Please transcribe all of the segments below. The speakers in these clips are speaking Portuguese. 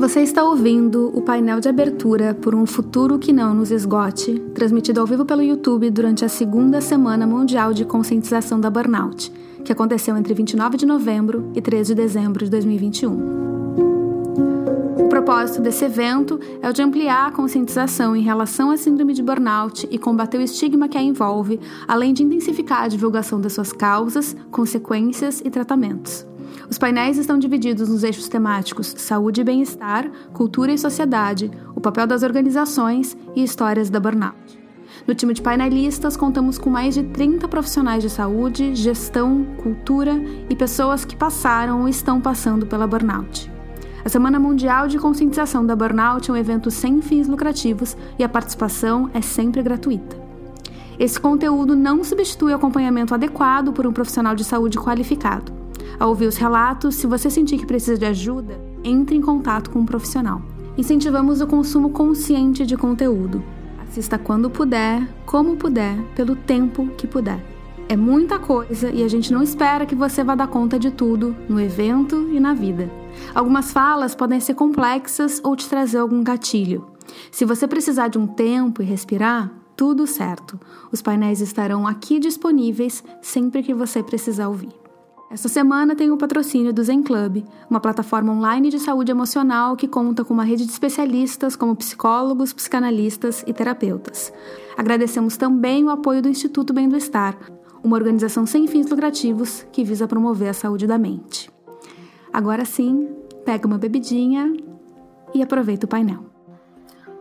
Você está ouvindo o painel de abertura por um futuro que não nos esgote, transmitido ao vivo pelo YouTube durante a segunda Semana Mundial de Conscientização da Burnout, que aconteceu entre 29 de novembro e 13 de dezembro de 2021. O propósito desse evento é o de ampliar a conscientização em relação à síndrome de burnout e combater o estigma que a envolve, além de intensificar a divulgação das suas causas, consequências e tratamentos. Os painéis estão divididos nos eixos temáticos saúde e bem-estar, cultura e sociedade, o papel das organizações e histórias da burnout. No time de painelistas, contamos com mais de 30 profissionais de saúde, gestão, cultura e pessoas que passaram ou estão passando pela burnout. A Semana Mundial de Conscientização da Burnout é um evento sem fins lucrativos e a participação é sempre gratuita. Esse conteúdo não substitui o acompanhamento adequado por um profissional de saúde qualificado. Ao ouvir os relatos, se você sentir que precisa de ajuda, entre em contato com um profissional. Incentivamos o consumo consciente de conteúdo. Assista quando puder, como puder, pelo tempo que puder. É muita coisa e a gente não espera que você vá dar conta de tudo no evento e na vida. Algumas falas podem ser complexas ou te trazer algum gatilho. Se você precisar de um tempo e respirar, tudo certo. Os painéis estarão aqui disponíveis sempre que você precisar ouvir. Esta semana tem o patrocínio do Zen Club, uma plataforma online de saúde emocional que conta com uma rede de especialistas como psicólogos, psicanalistas e terapeutas. Agradecemos também o apoio do Instituto Bem do Estar, uma organização sem fins lucrativos que visa promover a saúde da mente. Agora sim, pega uma bebidinha e aproveita o painel.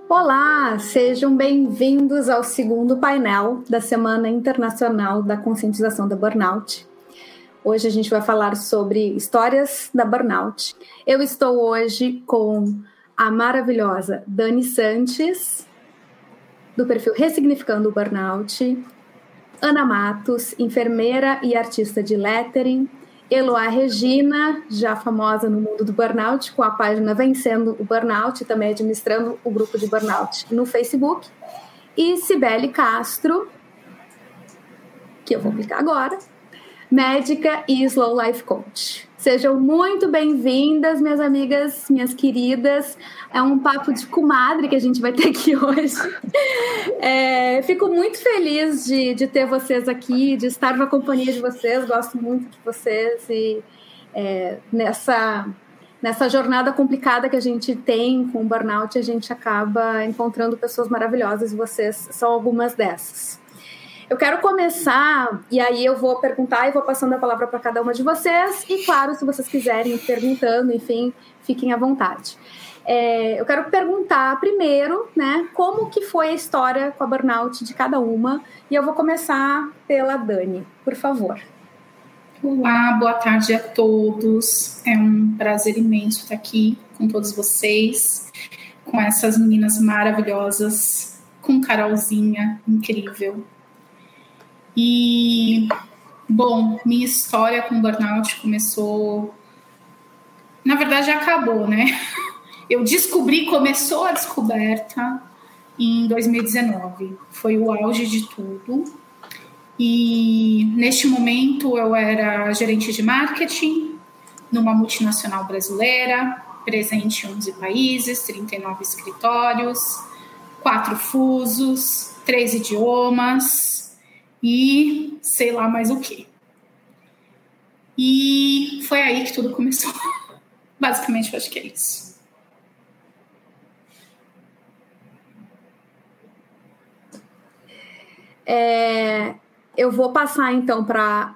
Olá, sejam bem-vindos ao segundo painel da Semana Internacional da Conscientização da Burnout, Hoje a gente vai falar sobre histórias da burnout. Eu estou hoje com a maravilhosa Dani Santos, do perfil Ressignificando o Burnout, Ana Matos, enfermeira e artista de lettering, Eloá Regina, já famosa no mundo do burnout, com a página Vencendo o Burnout, também administrando o grupo de burnout no Facebook, e Cibele Castro, que eu vou clicar agora, médica e slow life coach. Sejam muito bem-vindas, minhas amigas, minhas queridas. É um papo de comadre que a gente vai ter aqui hoje. É, fico muito feliz de, de ter vocês aqui, de estar na companhia de vocês. Gosto muito de vocês e é, nessa nessa jornada complicada que a gente tem com o burnout, a gente acaba encontrando pessoas maravilhosas e vocês são algumas dessas. Eu quero começar, e aí eu vou perguntar e vou passando a palavra para cada uma de vocês. E claro, se vocês quiserem ir perguntando, enfim, fiquem à vontade. É, eu quero perguntar primeiro, né, como que foi a história com a burnout de cada uma. E eu vou começar pela Dani, por favor. Olá, boa tarde a todos. É um prazer imenso estar aqui com todos vocês, com essas meninas maravilhosas, com Carolzinha incrível, e, bom, minha história com burnout começou. Na verdade, acabou, né? Eu descobri, começou a descoberta em 2019. Foi o auge de tudo. E neste momento eu era gerente de marketing numa multinacional brasileira, presente em 11 países, 39 escritórios, quatro fusos, três idiomas, e sei lá mais o que. E foi aí que tudo começou. Basicamente, eu acho que é isso. É, eu vou passar então para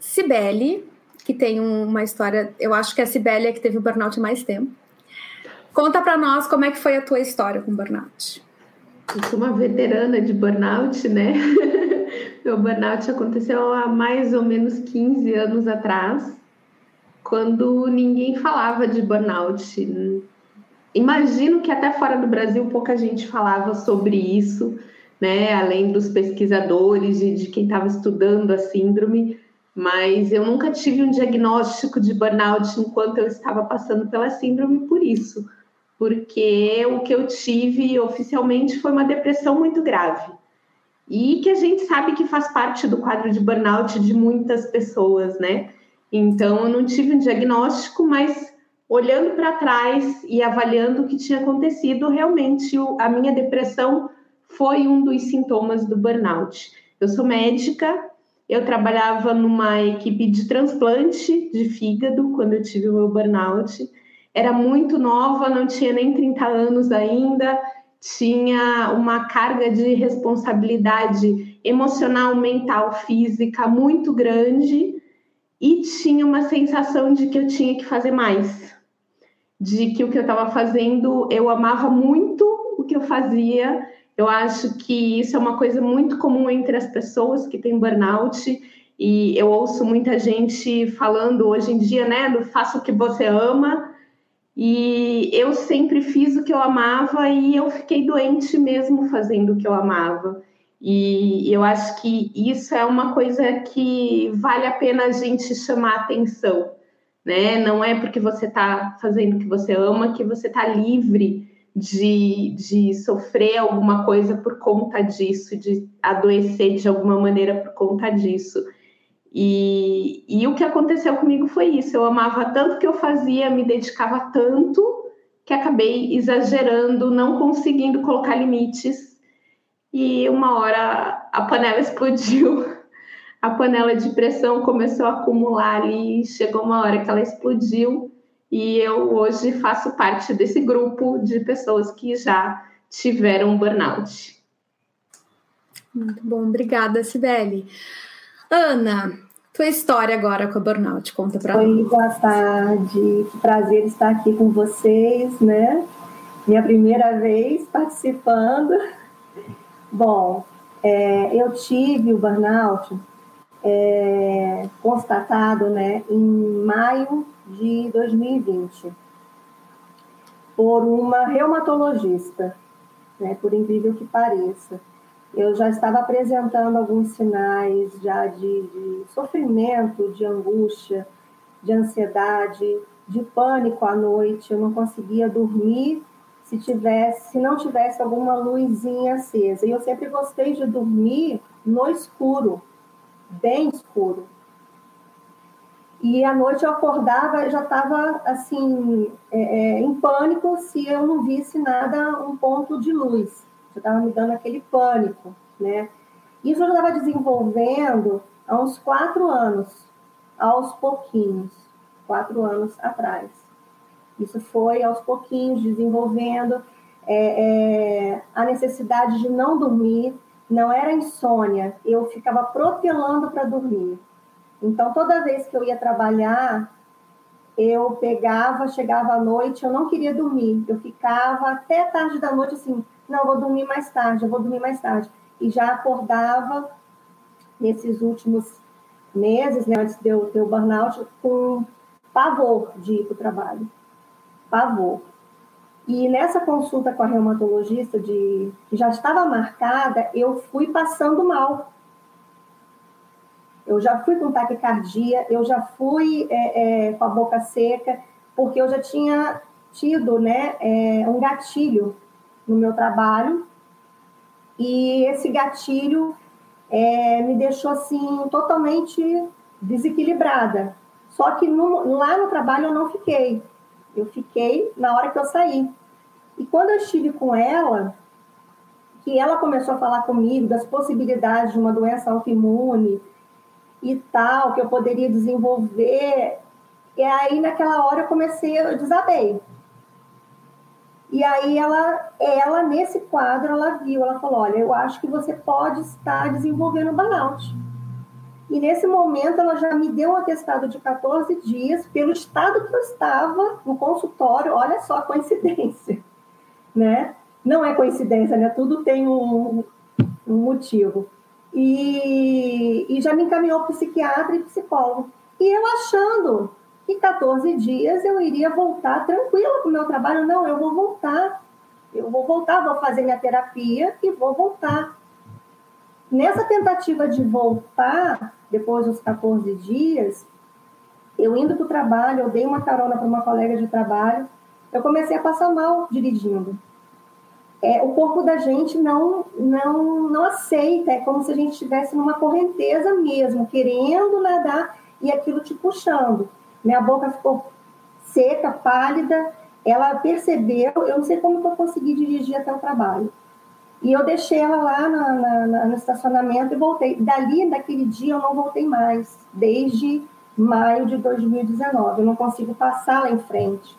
Cibele, que tem uma história. Eu acho que a Cibele é que teve o burnout mais tempo. Conta para nós como é que foi a tua história com burnout. Eu sou uma veterana de burnout, né? Meu burnout aconteceu há mais ou menos 15 anos atrás, quando ninguém falava de burnout. Imagino que até fora do Brasil pouca gente falava sobre isso, né? Além dos pesquisadores e de quem estava estudando a síndrome, mas eu nunca tive um diagnóstico de burnout enquanto eu estava passando pela síndrome por isso, porque o que eu tive oficialmente foi uma depressão muito grave e que a gente sabe que faz parte do quadro de burnout de muitas pessoas, né? Então, eu não tive um diagnóstico, mas olhando para trás e avaliando o que tinha acontecido, realmente a minha depressão foi um dos sintomas do burnout. Eu sou médica, eu trabalhava numa equipe de transplante de fígado quando eu tive o meu burnout. Era muito nova, não tinha nem 30 anos ainda, tinha uma carga de responsabilidade emocional, mental, física muito grande e tinha uma sensação de que eu tinha que fazer mais, de que o que eu estava fazendo eu amava muito o que eu fazia eu acho que isso é uma coisa muito comum entre as pessoas que têm burnout. E eu ouço muita gente falando hoje em dia, né, do faça o que você ama. E eu sempre fiz o que eu amava e eu fiquei doente mesmo fazendo o que eu amava. E eu acho que isso é uma coisa que vale a pena a gente chamar atenção, né? Não é porque você está fazendo o que você ama que você está livre de, de sofrer alguma coisa por conta disso, de adoecer de alguma maneira por conta disso. E, e o que aconteceu comigo foi isso. Eu amava tanto que eu fazia, me dedicava tanto que acabei exagerando, não conseguindo colocar limites. E uma hora a panela explodiu. A panela de pressão começou a acumular ali, chegou uma hora que ela explodiu e eu hoje faço parte desse grupo de pessoas que já tiveram burnout. Muito bom, obrigada, Sibeli. Ana, tua história agora com a burnout, conta para nós. Oi, boa tarde, que prazer estar aqui com vocês, né? Minha primeira vez participando. Bom, é, eu tive o burnout é, constatado né, em maio de 2020 por uma reumatologista, né, por incrível que pareça. Eu já estava apresentando alguns sinais já de, de sofrimento, de angústia, de ansiedade, de pânico à noite. Eu não conseguia dormir se tivesse, se não tivesse alguma luzinha acesa. E eu sempre gostei de dormir no escuro, bem escuro. E à noite eu acordava, já estava assim, é, é, em pânico se eu não visse nada, um ponto de luz. Já estava me dando aquele pânico, né? Isso eu já estava desenvolvendo há uns quatro anos, aos pouquinhos, quatro anos atrás. Isso foi aos pouquinhos desenvolvendo é, é, a necessidade de não dormir, não era insônia, eu ficava protelando para dormir. Então, toda vez que eu ia trabalhar, eu pegava, chegava à noite, eu não queria dormir. Eu ficava até tarde da noite assim, não, vou dormir mais tarde, eu vou dormir mais tarde. E já acordava nesses últimos meses, né, antes de eu ter o burnout, com pavor de ir para o trabalho. Pavor. E nessa consulta com a reumatologista, de, que já estava marcada, eu fui passando mal eu já fui com taquicardia, eu já fui é, é, com a boca seca, porque eu já tinha tido né, é, um gatilho no meu trabalho, e esse gatilho é, me deixou assim totalmente desequilibrada. Só que no, lá no trabalho eu não fiquei, eu fiquei na hora que eu saí. E quando eu estive com ela, que ela começou a falar comigo das possibilidades de uma doença autoimune, e tal, que eu poderia desenvolver. E aí, naquela hora, eu comecei, eu desabei. E aí, ela, ela, nesse quadro, ela viu, ela falou, olha, eu acho que você pode estar desenvolvendo burnout. E nesse momento, ela já me deu um atestado de 14 dias, pelo estado que eu estava no consultório, olha só a coincidência, né? Não é coincidência, né? Tudo tem um, um motivo. E, e já me encaminhou para psiquiatra e psicólogo. E eu achando que 14 dias eu iria voltar tranquila para o meu trabalho. Não, eu vou voltar. Eu vou voltar, vou fazer minha terapia e vou voltar. Nessa tentativa de voltar, depois dos 14 dias, eu indo para o trabalho, eu dei uma carona para uma colega de trabalho, eu comecei a passar mal dirigindo é, o corpo da gente não, não, não aceita, é como se a gente estivesse numa correnteza mesmo, querendo nadar e aquilo te puxando. Minha boca ficou seca, pálida. Ela percebeu, eu não sei como que eu consegui dirigir até o trabalho. E eu deixei ela lá na, na, na, no estacionamento e voltei. Dali, daquele dia, eu não voltei mais, desde maio de 2019. Eu não consigo passar lá em frente.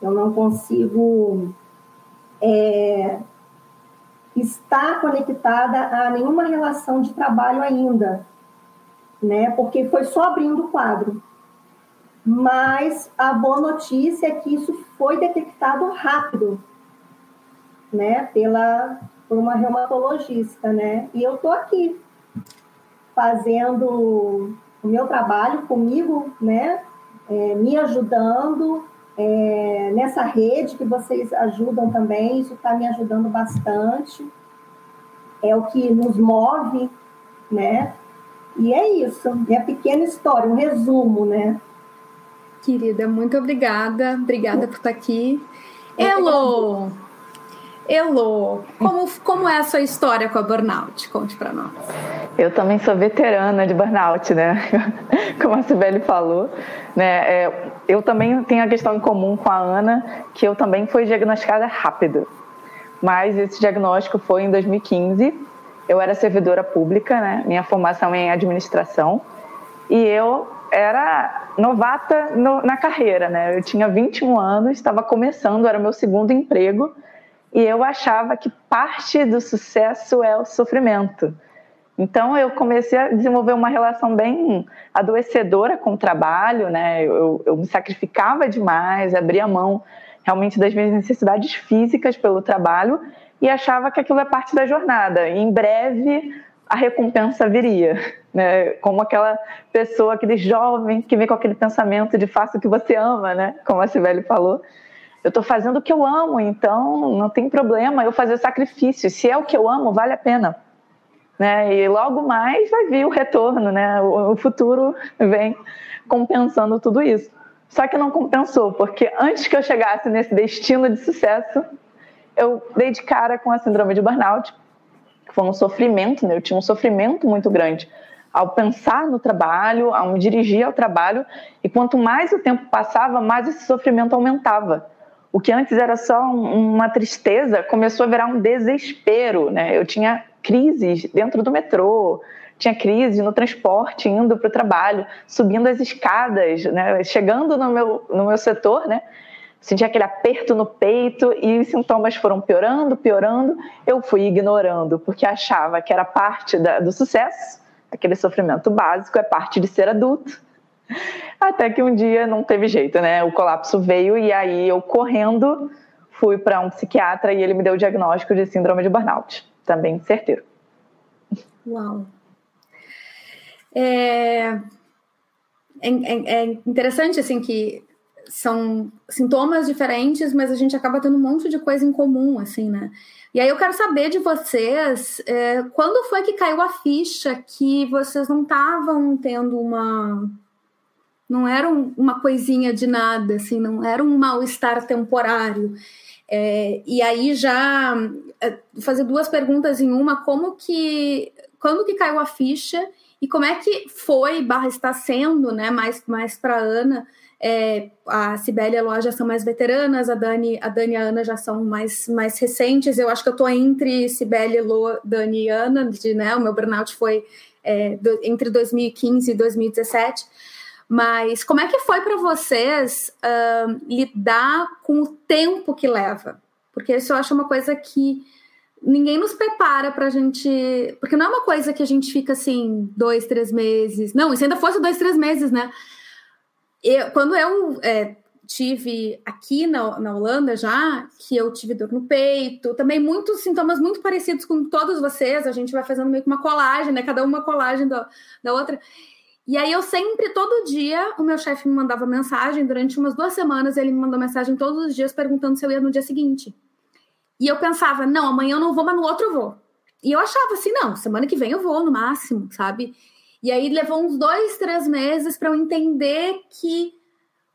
Eu não consigo é, estar conectada a nenhuma relação de trabalho ainda, né? Porque foi só abrindo o quadro. Mas a boa notícia é que isso foi detectado rápido, né? Pela por uma reumatologista, né? E eu tô aqui fazendo o meu trabalho comigo, né? É, me ajudando é, nessa rede que vocês ajudam também, isso está me ajudando bastante. É o que nos move, né? E é isso, minha pequena história, um resumo, né? Querida, muito obrigada. Obrigada por estar aqui. Elo! Elo, como, como é a sua história com a burnout? Conte para nós. Eu também sou veterana de burnout, né? Como a Sibeli falou. Né? É, eu também tenho a questão em comum com a Ana, que eu também fui diagnosticada rápido. Mas esse diagnóstico foi em 2015. Eu era servidora pública, né? Minha formação é em administração. E eu era novata no, na carreira, né? Eu tinha 21 anos, estava começando, era o meu segundo emprego e eu achava que parte do sucesso é o sofrimento. Então eu comecei a desenvolver uma relação bem adoecedora com o trabalho, né? Eu, eu me sacrificava demais, abria mão realmente das minhas necessidades físicas pelo trabalho e achava que aquilo é parte da jornada. E em breve a recompensa viria, né? Como aquela pessoa, aquele jovem que vem com aquele pensamento de faça o que você ama, né? Como a Sibeli falou eu estou fazendo o que eu amo, então não tem problema eu fazer sacrifício. Se é o que eu amo, vale a pena. Né? E logo mais vai vir o retorno, né? O, futuro vem compensando tudo isso. Só que não compensou, porque antes que eu chegasse nesse destino de sucesso, eu dei de cara com a síndrome de burnout, que foi um sofrimento, né? Eu tinha um sofrimento muito grande ao pensar no trabalho, ao me dirigir ao trabalho, e quanto mais o tempo passava, mais esse sofrimento aumentava o que antes era só uma tristeza começou a virar um desespero, né? Eu tinha crises dentro do metrô, tinha crise no transporte indo para o trabalho, subindo as escadas, né? Chegando no meu no meu setor, né? Sentia aquele aperto no peito e os sintomas foram piorando, piorando. Eu fui ignorando porque achava que era parte da, do sucesso, aquele sofrimento básico é parte de ser adulto até que um dia não teve jeito, né? O colapso veio e aí eu correndo fui para um psiquiatra e ele me deu o diagnóstico de síndrome de burnout, também certeiro. Uau. É, é, é interessante assim que são sintomas diferentes, mas a gente acaba tendo um monte de coisa em comum, assim, né? E aí eu quero saber de vocês, é, quando foi que caiu a ficha que vocês não estavam tendo uma não era um, uma coisinha de nada, assim, não era um mal-estar temporário. É, e aí já é, fazer duas perguntas em uma, como que quando que caiu a ficha e como é que foi barra está sendo, né? Mais mais para Ana, é, a Sibeli e a Loa já são mais veteranas, a Dani, a Dani e a Ana já são mais, mais recentes. Eu acho que eu estou entre Sibeli, Loa, Dani e Ana, de, né? O meu burnout foi é, do, entre 2015 e 2017. Mas como é que foi para vocês uh, lidar com o tempo que leva? Porque isso eu acho uma coisa que ninguém nos prepara para a gente. Porque não é uma coisa que a gente fica assim, dois, três meses. Não, se ainda fosse dois, três meses, né? Eu, quando eu é, tive aqui na, na Holanda já, que eu tive dor no peito, também muitos sintomas muito parecidos com todos vocês, a gente vai fazendo meio que uma colagem, né? Cada uma colagem da, da outra. E aí eu sempre, todo dia, o meu chefe me mandava mensagem, durante umas duas semanas ele me mandou mensagem todos os dias perguntando se eu ia no dia seguinte. E eu pensava, não, amanhã eu não vou, mas no outro eu vou. E eu achava assim, não, semana que vem eu vou no máximo, sabe? E aí levou uns dois, três meses para eu entender que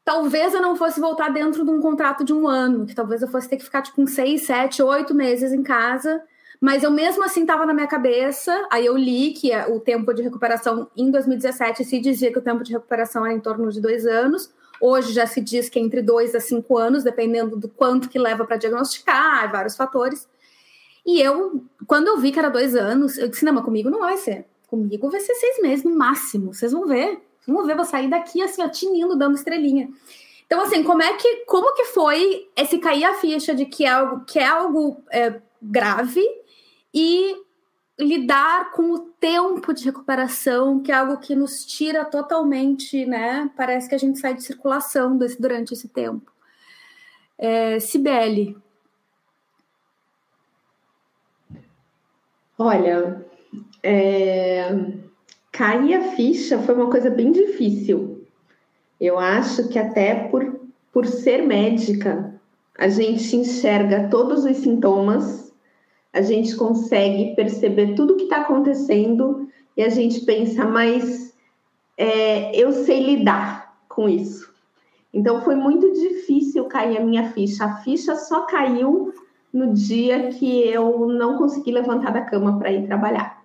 talvez eu não fosse voltar dentro de um contrato de um ano, que talvez eu fosse ter que ficar tipo uns seis, sete, oito meses em casa mas eu mesmo assim estava na minha cabeça. Aí eu li que o tempo de recuperação em 2017 se dizia que o tempo de recuperação era em torno de dois anos. Hoje já se diz que é entre dois a cinco anos, dependendo do quanto que leva para diagnosticar, vários fatores. E eu, quando eu vi que era dois anos, eu disse: não, mas comigo não vai ser. Comigo vai ser seis meses no máximo. Vocês vão ver. Vocês vão ver, vou sair daqui assim, ó, tinindo, dando estrelinha. Então, assim, como é que, como que foi esse cair a ficha de que é algo, que é algo é, grave e lidar com o tempo de recuperação, que é algo que nos tira totalmente, né? Parece que a gente sai de circulação desse, durante esse tempo. É. Olha, é... cair a ficha foi uma coisa bem difícil. Eu acho que até por, por ser médica, a gente enxerga todos os sintomas a gente consegue perceber tudo que está acontecendo e a gente pensa, mas é, eu sei lidar com isso. Então foi muito difícil cair a minha ficha. A ficha só caiu no dia que eu não consegui levantar da cama para ir trabalhar.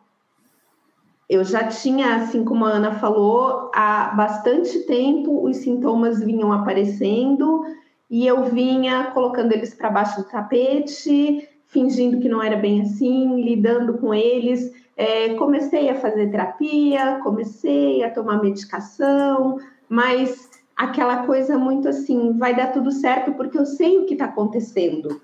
Eu já tinha, assim como a Ana falou, há bastante tempo os sintomas vinham aparecendo e eu vinha colocando eles para baixo do tapete, fingindo que não era bem assim, lidando com eles. É, comecei a fazer terapia, comecei a tomar medicação, mas aquela coisa muito assim, vai dar tudo certo porque eu sei o que está acontecendo.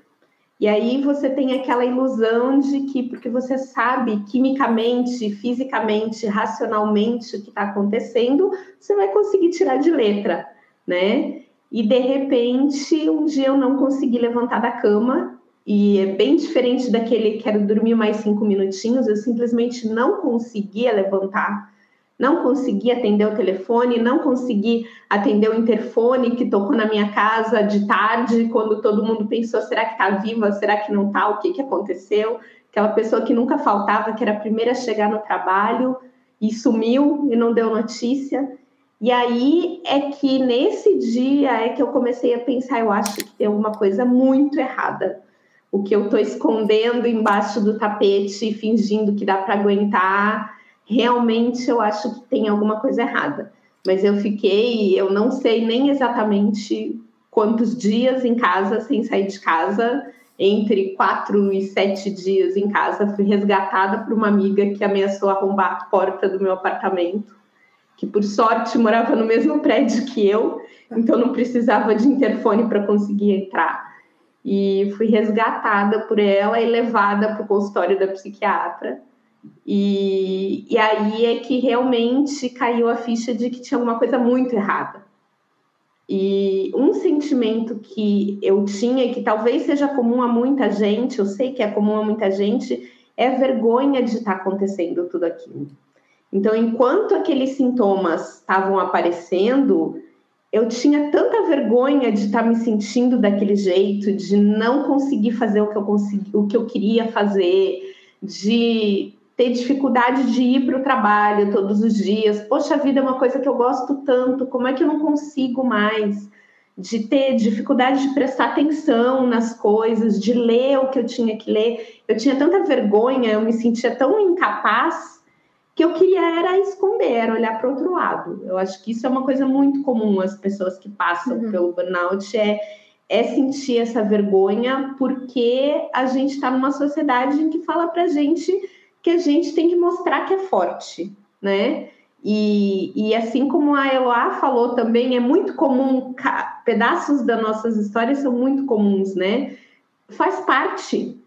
E aí você tem aquela ilusão de que, porque você sabe quimicamente, fisicamente, racionalmente o que está acontecendo, você vai conseguir tirar de letra, né? E de repente, um dia eu não consegui levantar da cama e é bem diferente daquele quero dormir mais cinco minutinhos, eu simplesmente não conseguia levantar, não consegui atender o telefone, não consegui atender o interfone que tocou na minha casa de tarde, quando todo mundo pensou: será que está viva, será que não está, o que, que aconteceu? Aquela pessoa que nunca faltava, que era a primeira a chegar no trabalho e sumiu e não deu notícia. E aí é que nesse dia é que eu comecei a pensar: eu acho que tem alguma coisa muito errada o que eu estou escondendo embaixo do tapete, fingindo que dá para aguentar, realmente eu acho que tem alguma coisa errada. Mas eu fiquei, eu não sei nem exatamente quantos dias em casa sem sair de casa, entre quatro e sete dias em casa, fui resgatada por uma amiga que ameaçou arrombar a porta do meu apartamento, que por sorte morava no mesmo prédio que eu, então não precisava de interfone para conseguir entrar e fui resgatada por ela e levada para o consultório da psiquiatra. E, e aí é que realmente caiu a ficha de que tinha alguma coisa muito errada. E um sentimento que eu tinha, que talvez seja comum a muita gente, eu sei que é comum a muita gente, é vergonha de estar acontecendo tudo aquilo. Então, enquanto aqueles sintomas estavam aparecendo, eu tinha tanta vergonha de estar me sentindo daquele jeito, de não conseguir fazer o que eu consegui, o que eu queria fazer, de ter dificuldade de ir para o trabalho todos os dias. Poxa, a vida é uma coisa que eu gosto tanto, como é que eu não consigo mais? De ter dificuldade de prestar atenção nas coisas, de ler o que eu tinha que ler. Eu tinha tanta vergonha, eu me sentia tão incapaz que eu queria era esconder, era olhar para o outro lado. Eu acho que isso é uma coisa muito comum as pessoas que passam uhum. pelo burnout é é sentir essa vergonha porque a gente está numa sociedade em que fala para gente que a gente tem que mostrar que é forte, né? E, e assim como a Eloá falou também, é muito comum, pedaços das nossas histórias são muito comuns, né? Faz parte.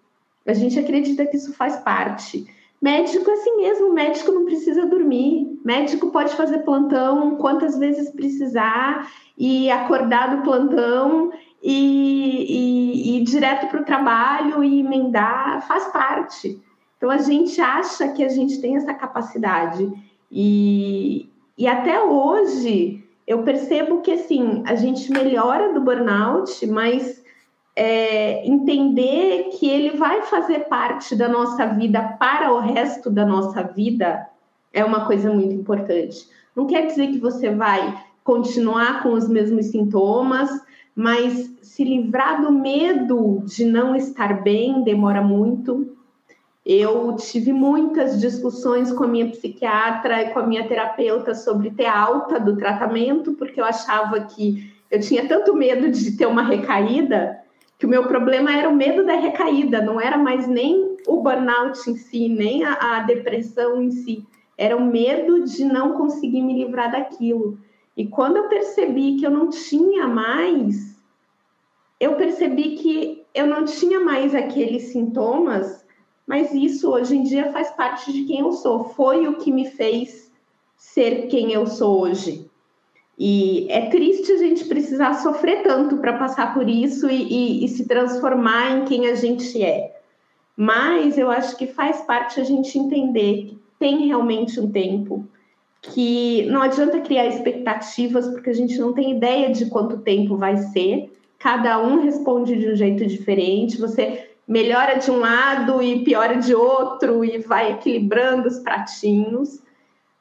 A gente acredita que isso faz parte. Médico é assim mesmo, médico não precisa dormir, médico pode fazer plantão quantas vezes precisar e acordar do plantão e, e, e ir direto para o trabalho e emendar, faz parte. Então a gente acha que a gente tem essa capacidade e, e até hoje eu percebo que assim a gente melhora do burnout, mas é, entender que ele vai fazer parte da nossa vida para o resto da nossa vida é uma coisa muito importante. Não quer dizer que você vai continuar com os mesmos sintomas, mas se livrar do medo de não estar bem demora muito. Eu tive muitas discussões com a minha psiquiatra e com a minha terapeuta sobre ter alta do tratamento, porque eu achava que eu tinha tanto medo de ter uma recaída que o meu problema era o medo da recaída, não era mais nem o burnout em si, nem a, a depressão em si, era o medo de não conseguir me livrar daquilo. E quando eu percebi que eu não tinha mais, eu percebi que eu não tinha mais aqueles sintomas, mas isso hoje em dia faz parte de quem eu sou. Foi o que me fez ser quem eu sou hoje. E é triste a gente precisar sofrer tanto para passar por isso e, e, e, se transformar em quem a gente é. Mas eu acho que faz parte a gente entender que tem realmente um tempo, que não adianta criar expectativas, porque a gente não tem ideia de quanto tempo vai ser. Cada um responde de um jeito diferente. Você melhora de um lado e piora de outro e vai equilibrando os pratinhos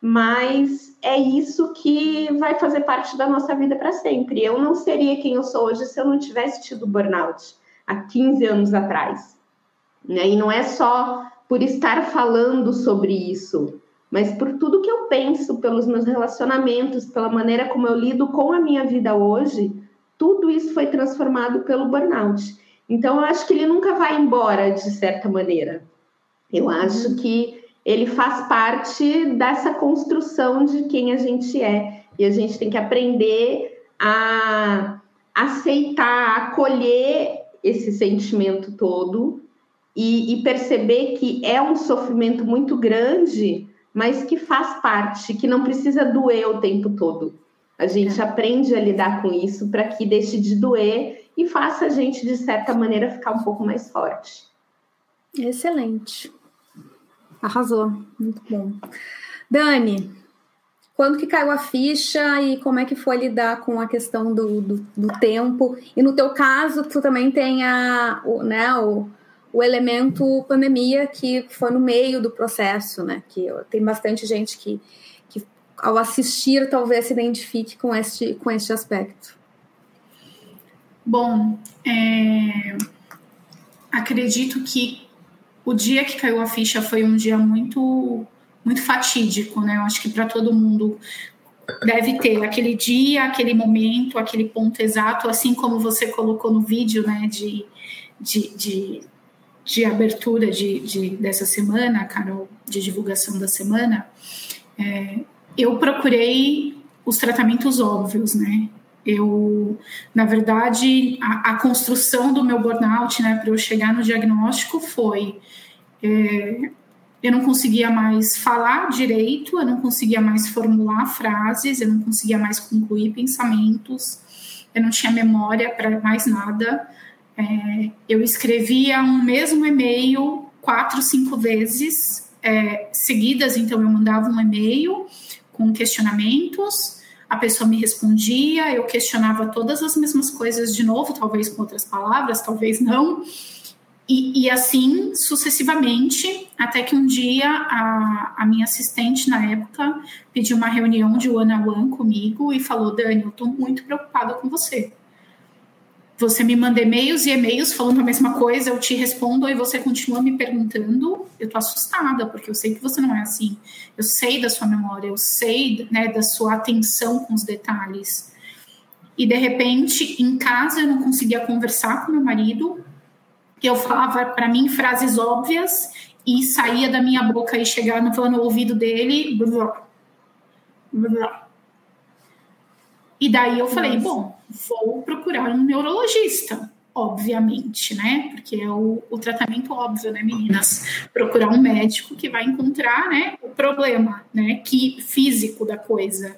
mas é isso que vai fazer parte da nossa vida para sempre. Eu não seria quem eu sou hoje se eu não tivesse tido burnout há 15 anos atrás. Né? E não é só por estar falando sobre isso, mas por tudo que eu penso, pelos meus relacionamentos, pela maneira como eu lido com a minha vida hoje, tudo isso foi transformado pelo burnout. Então, eu acho que ele nunca vai embora, de certa maneira. Eu acho que ele faz parte dessa construção de quem a gente é. E a gente tem que aprender a aceitar, acolher esse sentimento todo e, e, perceber que é um sofrimento muito grande, mas que faz parte, que não precisa doer o tempo todo. A gente é. aprende a lidar com isso para que deixe de doer e faça a gente, de certa maneira, ficar um pouco mais forte. Excelente. Arrasou, muito bom. Dani, quando que caiu a ficha e como é que foi lidar com a questão do, do, do tempo? E no teu caso, tu também tem a, o, né, o, o elemento pandemia que foi no meio do processo, né? Que tem bastante gente que, que ao assistir talvez se identifique com este, com este aspecto. Bom, é, acredito que o dia que caiu a ficha foi um dia muito muito fatídico, né? Eu acho que para todo mundo deve ter aquele dia, aquele momento, aquele ponto exato, assim como você colocou no vídeo, né, de, de, de, de abertura de, de, dessa semana, Carol, de divulgação da semana, é, eu procurei os tratamentos óbvios, né? Eu, na verdade, a, a construção do meu burnout, né, para eu chegar no diagnóstico foi é, eu não conseguia mais falar direito, eu não conseguia mais formular frases, eu não conseguia mais concluir pensamentos, eu não tinha memória para mais nada. É, eu escrevia um mesmo e-mail quatro, cinco vezes é, seguidas, então eu mandava um e-mail com questionamentos, a pessoa me respondia, eu questionava todas as mesmas coisas de novo, talvez com outras palavras, talvez não. E, e, assim sucessivamente, até que um dia a, a minha assistente na época pediu uma reunião de one on one comigo e falou: Dani, eu estou muito preocupada com você. Você me manda e-mails e e-mails falando a mesma coisa, eu te respondo e você continua me perguntando. Eu tô assustada, porque eu sei que você não é assim. Eu sei da sua memória, eu sei né, da sua atenção com os detalhes. E de repente, em casa, eu não conseguia conversar com meu marido, que eu falava para mim frases óbvias e saía da minha boca e chegava no, no ouvido dele. Blá, blá. E daí eu falei, bom, vou procurar um neurologista, obviamente, né? Porque é o, o tratamento óbvio, né, meninas? Procurar um médico que vai encontrar, né, o problema, né, que físico da coisa.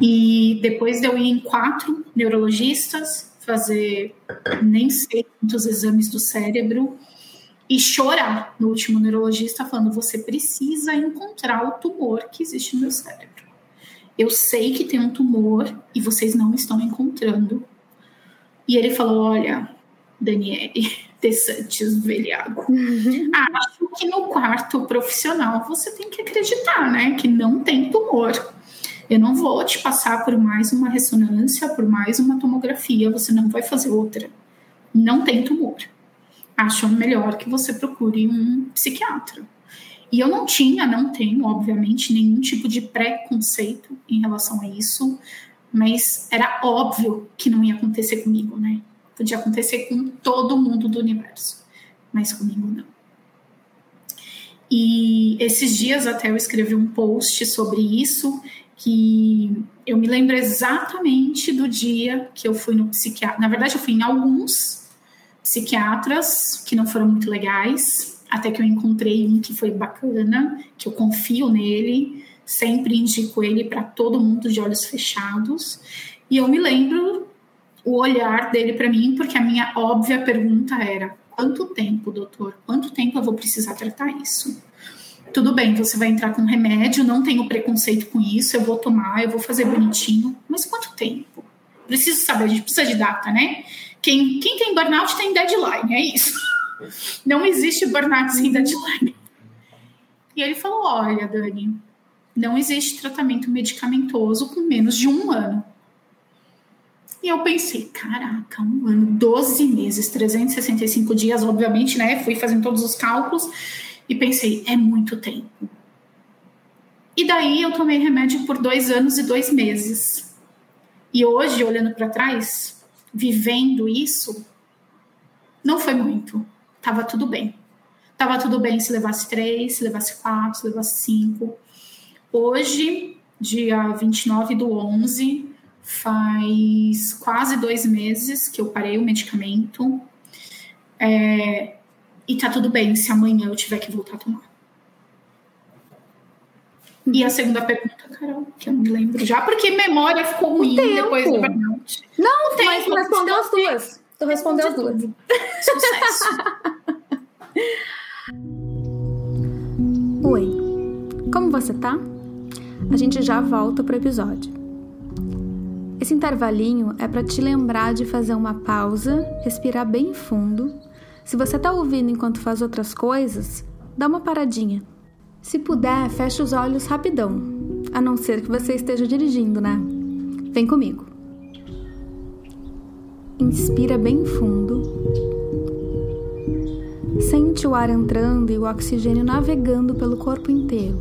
E depois de eu ir em quatro neurologistas, fazer nem sei quantos exames do cérebro e chorar no último neurologista falando: você precisa encontrar o tumor que existe no meu cérebro. Eu sei que tem um tumor e vocês não estão encontrando. E ele falou: olha, Daniele de Santos Velhago, uhum. acho que no quarto profissional você tem que acreditar, né, que não tem tumor. Eu não vou te passar por mais uma ressonância, por mais uma tomografia, você não vai fazer outra. Não tem tumor. Acho melhor que você procure um psiquiatra. E eu não tinha, não tenho, obviamente, nenhum tipo de preconceito em relação a isso. Mas era óbvio que não ia acontecer comigo, né? Podia acontecer com todo mundo do universo, mas comigo não. E esses dias até eu escrevi um post sobre isso, que eu me lembro exatamente do dia que eu fui no psiquiatra. Na verdade, eu fui em alguns psiquiatras que não foram muito legais, até que eu encontrei um que foi bacana, que eu confio nele, sempre indico ele para todo mundo de olhos fechados. E eu me lembro o olhar dele para mim, porque a minha óbvia pergunta era: quanto tempo, doutor? Quanto tempo eu vou precisar tratar isso? Tudo bem, você vai entrar com remédio, não tenho preconceito com isso, eu vou tomar, eu vou fazer bonitinho, mas quanto tempo? Preciso saber, a gente precisa de data, né? Quem, quem tem burnout tem deadline, é isso. Não existe burnout sem deadline. E ele falou: olha, Dani, não existe tratamento medicamentoso com menos de um ano. E eu pensei, caraca, um ano, 12 meses, 365 dias, obviamente, né? Fui fazendo todos os cálculos e pensei, é muito tempo. E daí eu tomei remédio por dois anos e dois meses. E hoje, olhando para trás, vivendo isso, não foi muito. Tava tudo bem. Tava tudo bem se levasse três, se levasse quatro, se levasse cinco. Hoje, dia 29 do 11, faz quase dois meses que eu parei o medicamento. É, e tá tudo bem se amanhã eu tiver que voltar a tomar. E a segunda pergunta, Carol, que eu não me lembro já, porque memória ficou ruim depois do burnout. Não, tem, mas respondeu as duas. Tu respondeu as duas. Sucesso. Oi, como você tá? A gente já volta pro episódio. Esse intervalinho é para te lembrar de fazer uma pausa, respirar bem fundo. Se você tá ouvindo enquanto faz outras coisas, dá uma paradinha. Se puder, fecha os olhos rapidão, a não ser que você esteja dirigindo, né? Vem comigo. Inspira bem fundo. Sente o ar entrando e o oxigênio navegando pelo corpo inteiro.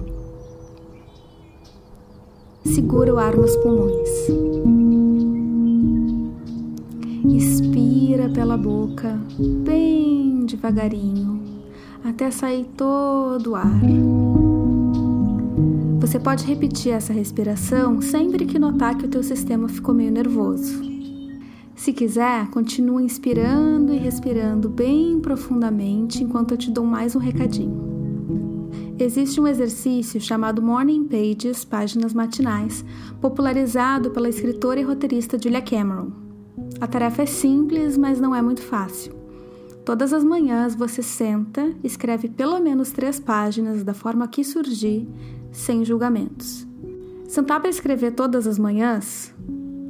Segura o ar nos pulmões. Expira pela boca, bem devagarinho, até sair todo o ar. Você pode repetir essa respiração sempre que notar que o teu sistema ficou meio nervoso. Se quiser, continua inspirando e respirando bem profundamente enquanto eu te dou mais um recadinho. Existe um exercício chamado Morning Pages, páginas matinais, popularizado pela escritora e roteirista Julia Cameron. A tarefa é simples, mas não é muito fácil. Todas as manhãs você senta, escreve pelo menos três páginas da forma que surgir, sem julgamentos. Sentar para escrever todas as manhãs,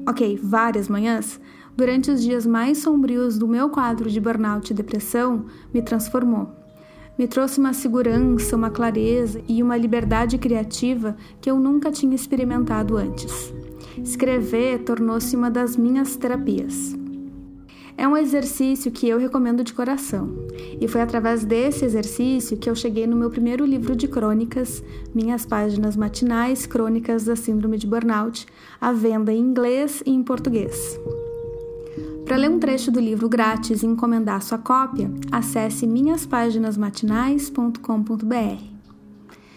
ok, várias manhãs, durante os dias mais sombrios do meu quadro de burnout e depressão, me transformou. Me trouxe uma segurança, uma clareza e uma liberdade criativa que eu nunca tinha experimentado antes. Escrever tornou-se uma das minhas terapias. É um exercício que eu recomendo de coração, e foi através desse exercício que eu cheguei no meu primeiro livro de crônicas, Minhas Páginas Matinais Crônicas da Síndrome de Burnout, à venda em inglês e em português. Para ler um trecho do livro grátis e encomendar sua cópia, acesse minhaspáginasmatinais.com.br.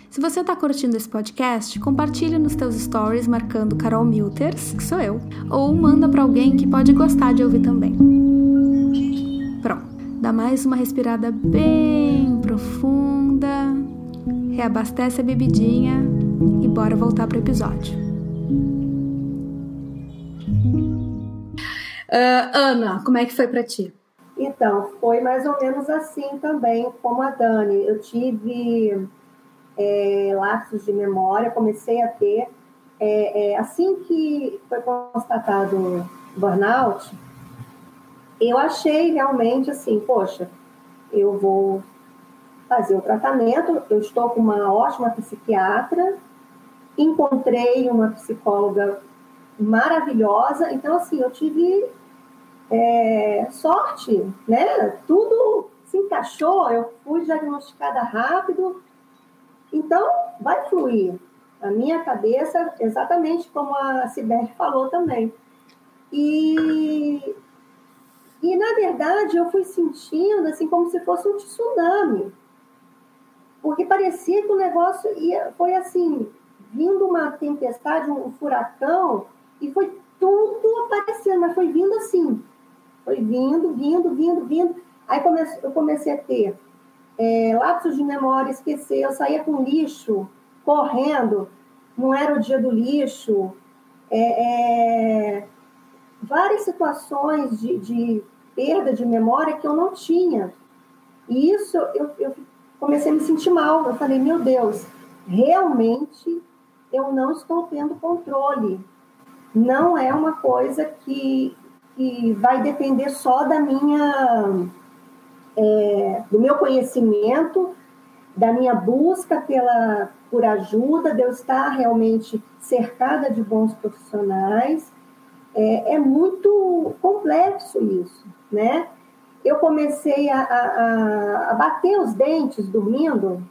Se você está curtindo esse podcast, compartilhe nos teus stories marcando Carol Milters, que sou eu, ou manda para alguém que pode gostar de ouvir também. Pronto, dá mais uma respirada bem profunda, reabastece a bebidinha e bora voltar para o episódio. Uh, Ana, como é que foi para ti? Então, foi mais ou menos assim também, como a Dani. Eu tive é, lapsos de memória, comecei a ter. É, é, assim que foi constatado o burnout, eu achei realmente assim, poxa, eu vou fazer o tratamento, eu estou com uma ótima psiquiatra, encontrei uma psicóloga maravilhosa, então assim, eu tive é, sorte, né? Tudo se encaixou, eu fui diagnosticada rápido, então, vai fluir. A minha cabeça, exatamente como a Sibete falou também. E, e, na verdade, eu fui sentindo assim como se fosse um tsunami. Porque parecia que o negócio ia, foi assim, vindo uma tempestade, um furacão, e foi tudo aparecendo, mas foi vindo assim. Foi vindo, vindo, vindo, vindo. Aí comece, eu comecei a ter é, lapsos de memória, esquecer, eu saía com lixo, correndo, não era o dia do lixo. É, é, várias situações de, de, perda de memória que eu não tinha. E isso eu, eu comecei a me sentir mal. Eu falei, meu Deus, realmente eu não estou tendo controle. Não é uma coisa que, que vai depender só da minha, é, do meu conhecimento, da minha busca pela, por ajuda, de eu estar realmente cercada de bons profissionais. É, é muito complexo isso, né? Eu comecei a, a, a bater os dentes dormindo,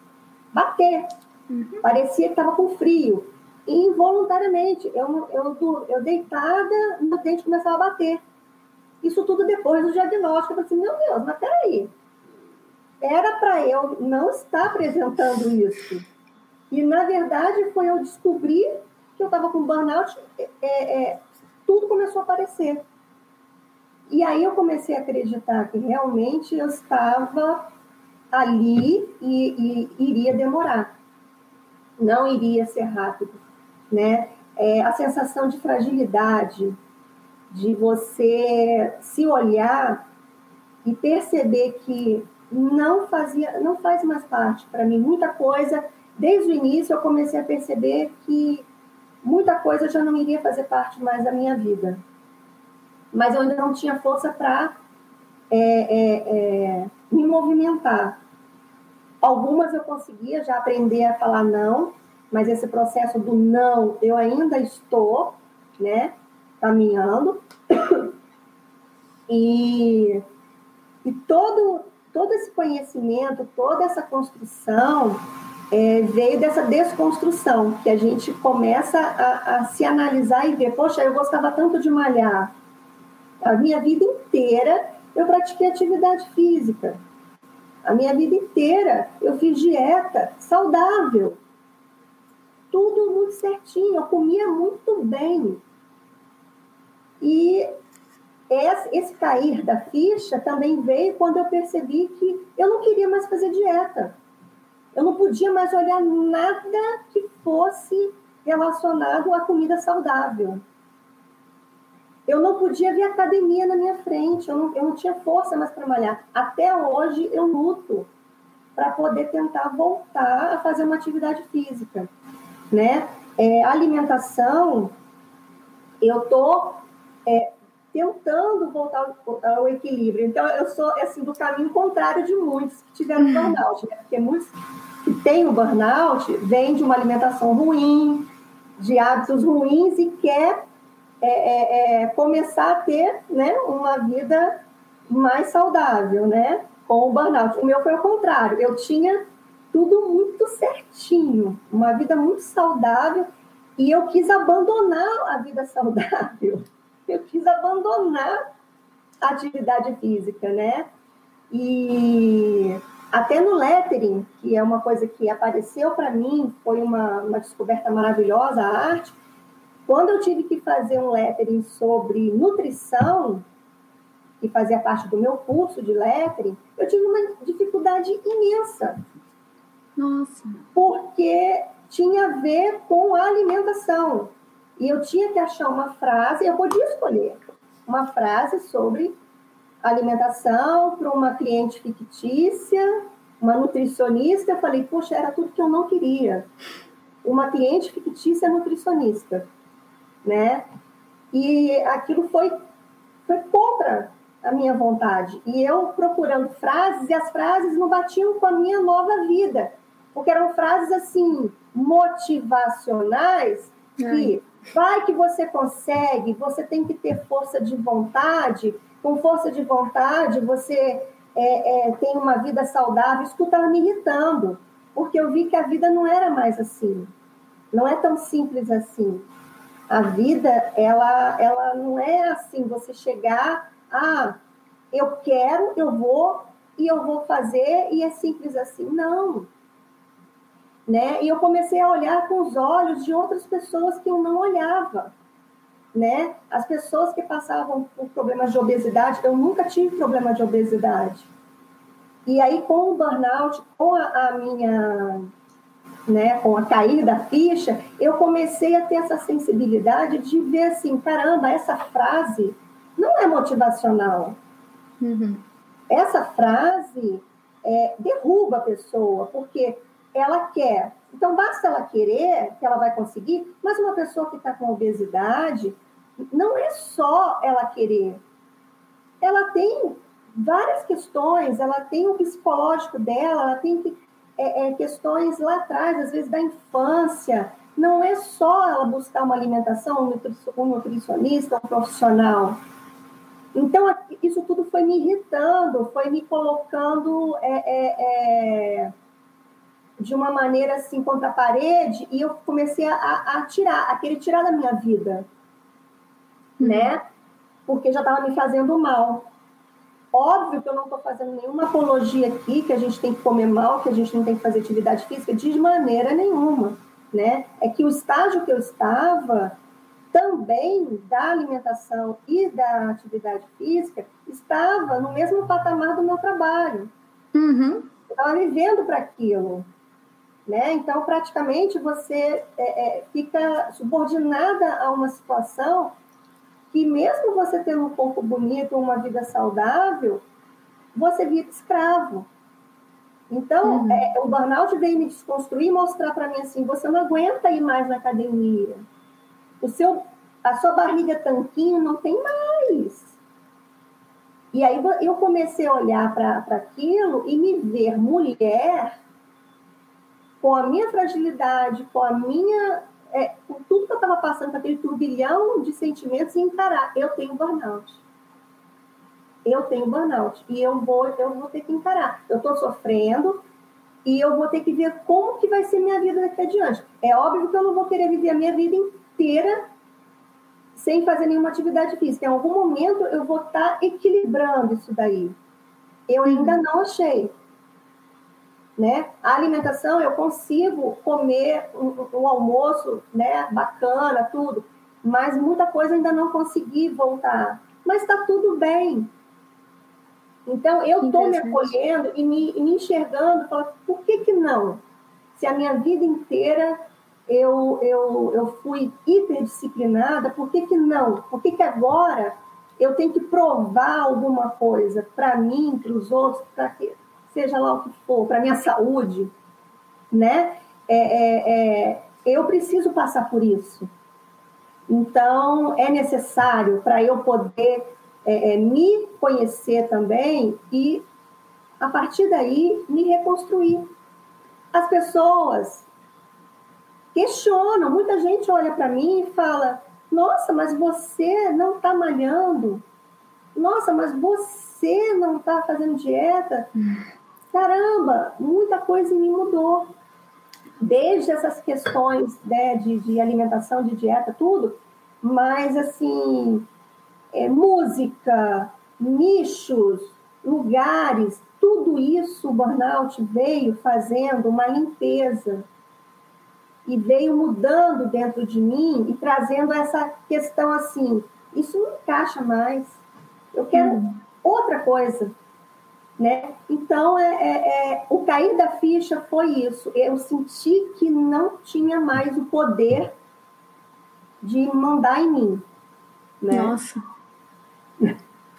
bater, Uhum. Parecia que estava com frio. E involuntariamente, eu, eu, eu deitada, meu dente começava a bater. Isso tudo depois do diagnóstico. Eu falei assim, meu Deus, mas peraí. Era para eu não estar apresentando isso. E, na verdade, foi eu descobrir que eu estava com burnout, é, é, tudo começou a aparecer. E aí eu comecei a acreditar que realmente eu estava ali e, e iria demorar não iria ser rápido, né? É, a sensação de fragilidade, de você se olhar e perceber que não fazia, não faz mais parte para mim muita coisa. Desde o início eu comecei a perceber que muita coisa já não iria fazer parte mais da minha vida, mas eu ainda não tinha força para é, é, é, me movimentar. Algumas eu conseguia já aprender a falar não, mas esse processo do não eu ainda estou, né, caminhando. E, e todo, todo esse conhecimento, toda essa construção é, veio dessa desconstrução, que a gente começa a, a se analisar e ver, poxa, eu gostava tanto de malhar. A minha vida inteira eu pratiquei atividade física. A minha vida inteira eu fiz dieta saudável. Tudo muito certinho, eu comia muito bem. E esse, cair da ficha também veio quando eu percebi que eu não queria mais fazer dieta. Eu não podia mais olhar nada que fosse relacionado à comida saudável. Eu não podia ver academia na minha frente, eu não, eu não tinha força mais para malhar. Até hoje eu luto para poder tentar voltar a fazer uma atividade física, né? É, alimentação, eu tô é, tentando voltar ao, ao, equilíbrio. Então eu sou assim do caminho contrário de muitos que tiveram uhum. burnout, né? Porque muitos que têm o burnout vêm de uma alimentação ruim, de hábitos ruins e quer é, é, é, começar a ter né, uma vida mais saudável, né? Com o burnout. O meu foi o contrário. Eu tinha tudo muito certinho, uma vida muito saudável, e eu quis abandonar a vida saudável. Eu quis abandonar a atividade física, né? E até no lettering, que é uma coisa que apareceu para mim, foi uma, uma descoberta maravilhosa, a arte, quando eu tive que fazer um lettering sobre nutrição, que fazia parte do meu curso de lettering, eu tive uma dificuldade imensa. Nossa. Porque tinha a ver com a alimentação. E eu tinha que achar uma frase, eu podia escolher uma frase sobre alimentação para uma cliente fictícia, uma nutricionista. Eu falei, poxa, era tudo que eu não queria. Uma cliente fictícia nutricionista né? E aquilo foi, foi contra a minha vontade. E eu procurando frases, e as frases não batiam com a minha nova vida, porque eram frases assim, motivacionais, que vai que você consegue, você tem que ter força de vontade, com força de vontade você é, é, tem uma vida saudável. Isso estava me irritando, porque eu vi que a vida não era mais assim. Não é tão simples assim. A vida, ela, ela não é assim, você chegar, ah, eu quero, eu vou e eu vou fazer e é simples assim. Não. Né? E eu comecei a olhar com os olhos de outras pessoas que eu não olhava. Né? As pessoas que passavam por problemas de obesidade, eu nunca tive problema de obesidade. E aí, com o burnout, com a, a minha né, com a cair da ficha, eu comecei a ter essa sensibilidade de ver assim, caramba, essa frase não é motivacional. Uhum. Essa frase é, derruba a pessoa, porque ela quer. Então, basta ela querer, que ela vai conseguir, mas uma pessoa que está com obesidade, não é só ela querer. Ela tem várias questões, ela tem o psicológico dela, ela tem que é, é, questões lá atrás, às vezes da infância. Não é só ela buscar uma alimentação, um nutricionista, um profissional. Então, isso tudo foi me irritando, foi me colocando é, é, é, de uma maneira assim contra a parede, e eu comecei a, a tirar, a querer tirar da minha vida, uhum. né? Porque já estava me fazendo mal. Óbvio que eu não estou fazendo nenhuma apologia aqui, que a gente tem que comer mal, que a gente não tem que fazer atividade física, de maneira nenhuma. Né? É que o estágio que eu estava, também da alimentação e da atividade física, estava no mesmo patamar do meu trabalho. Uhum. Eu estava vivendo para aquilo. Né? Então, praticamente, você é, é, fica subordinada a uma situação que mesmo você tendo um corpo bonito, uma vida saudável, você vira escravo. Então, uhum. é, o burnout veio me desconstruir e mostrar para mim assim, você não aguenta ir mais na academia. O seu, a sua barriga tanquinho não tem mais. E aí eu comecei a olhar para aquilo e me ver mulher com a minha fragilidade, com a minha é, com tudo que eu estava passando, com aquele turbilhão de sentimentos, e encarar, eu tenho burnout. Eu tenho burnout. E eu vou, eu vou ter que encarar. Eu estou sofrendo e eu vou ter que ver como que vai ser minha vida daqui adiante. É óbvio que eu não vou querer viver a minha vida inteira sem fazer nenhuma atividade física. Em algum momento eu vou estar tá equilibrando isso daí. Eu ainda não achei. Né? A alimentação, eu consigo comer um, um, almoço né, bacana, tudo, mas muita coisa ainda não consegui voltar. Mas está tudo bem. Então, eu estou me acolhendo e me, e me enxergando, falando, por que, que não? Se a minha vida inteira eu, eu, eu fui hiperdisciplinada, por que, que não? Por que, que agora eu tenho que provar alguma coisa para mim, para os outros, para quê? Seja lá o que for, para minha saúde, né? É, é, é, eu preciso passar por isso. Então, é necessário para eu poder é, é, me conhecer também e, a partir daí, me reconstruir. As pessoas questionam, muita gente olha para mim e fala: Nossa, mas você não está malhando. Nossa, mas você não está fazendo dieta caramba, muita coisa me mudou. Desde essas questões né, de, de alimentação, de dieta, tudo, mas assim, é, música, nichos, lugares, tudo isso o burnout veio fazendo uma limpeza e veio mudando dentro de mim e trazendo essa questão assim, isso não encaixa mais. Eu quero hum. outra coisa. Né? Então, é, é, é, o cair da ficha foi isso. Eu senti que não tinha mais o poder de mandar em mim. Né? Nossa.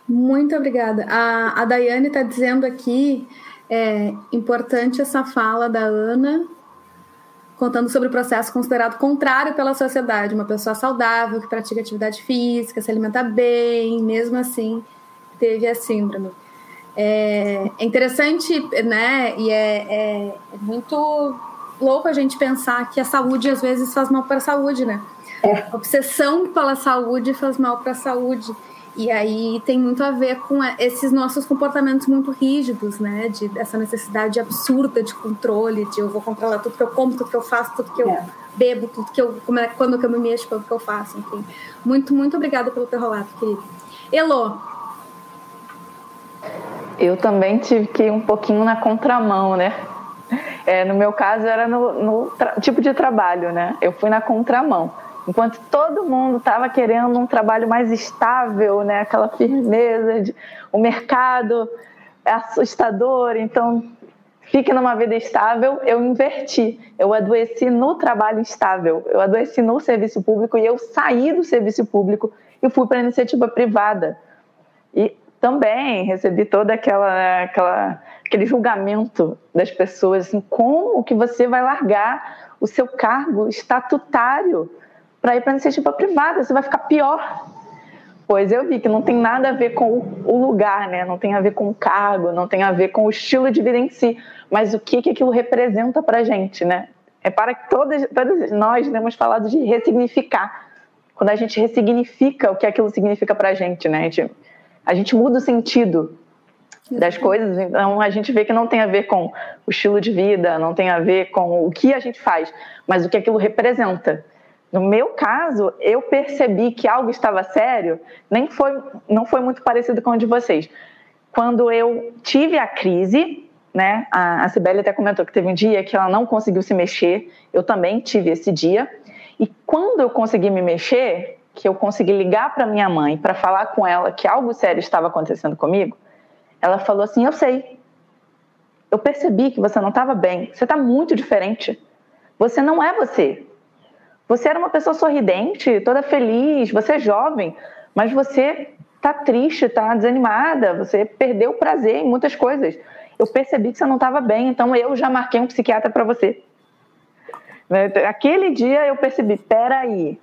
Muito obrigada. A, a Daiane está dizendo aqui, é importante essa fala da Ana, contando sobre o processo considerado contrário pela sociedade. Uma pessoa saudável, que pratica atividade física, se alimenta bem, mesmo assim teve a síndrome. É, é interessante, né? E é, é, é, muito louco a gente pensar que a saúde às vezes faz mal para a saúde, né? É. A obsessão pela saúde faz mal para a saúde. E aí tem muito a ver com esses nossos comportamentos muito rígidos, né? De essa necessidade absurda de controle, de eu vou controlar tudo que eu como, tudo que eu faço, tudo que eu é. bebo tudo que eu, como é, quando que eu me mexo, o que eu faço, enfim. Muito, muito obrigada pelo teu relato, querido. Elô. Eu também tive que ir um pouquinho na contramão, né? É, no meu caso era no, no tipo de trabalho, né? Eu fui na contramão. Enquanto todo mundo estava querendo um trabalho mais estável, né? Aquela firmeza, de, o mercado é assustador, então fique numa vida estável. Eu inverti, eu adoeci no trabalho estável, eu adoeci no serviço público e eu saí do serviço público e fui para a iniciativa privada. E também recebi toda aquela, aquela aquele julgamento das pessoas assim, como que você vai largar o seu cargo estatutário para ir para iniciativa privada, você vai ficar pior. Pois eu vi que não tem nada a ver com o lugar, né? Não tem a ver com o cargo, não tem a ver com o estilo de vida em si, mas o que que aquilo representa para gente, né? É para que todas, todas nós temos falado de ressignificar. Quando a gente ressignifica o que aquilo significa para gente, né? A gente, a gente muda o sentido das coisas, então a gente vê que não tem a ver com o estilo de vida, não tem a ver com o que a gente faz, mas o que aquilo representa. No meu caso, eu percebi que algo estava sério, nem foi, não foi muito parecido com o de vocês. Quando eu tive a crise, né, a, a Cibele até comentou que teve um dia que ela não conseguiu se mexer, eu também tive esse dia, e quando eu consegui me mexer, que eu consegui ligar para minha mãe para falar com ela que algo sério estava acontecendo comigo, ela falou assim: Eu sei. Eu percebi que você não estava bem. Você está muito diferente. Você não é você. Você era uma pessoa sorridente, toda feliz. Você é jovem, mas você está triste, está desanimada. Você perdeu o prazer em muitas coisas. Eu percebi que você não estava bem, então eu já marquei um psiquiatra para você. Aquele dia eu percebi: peraí,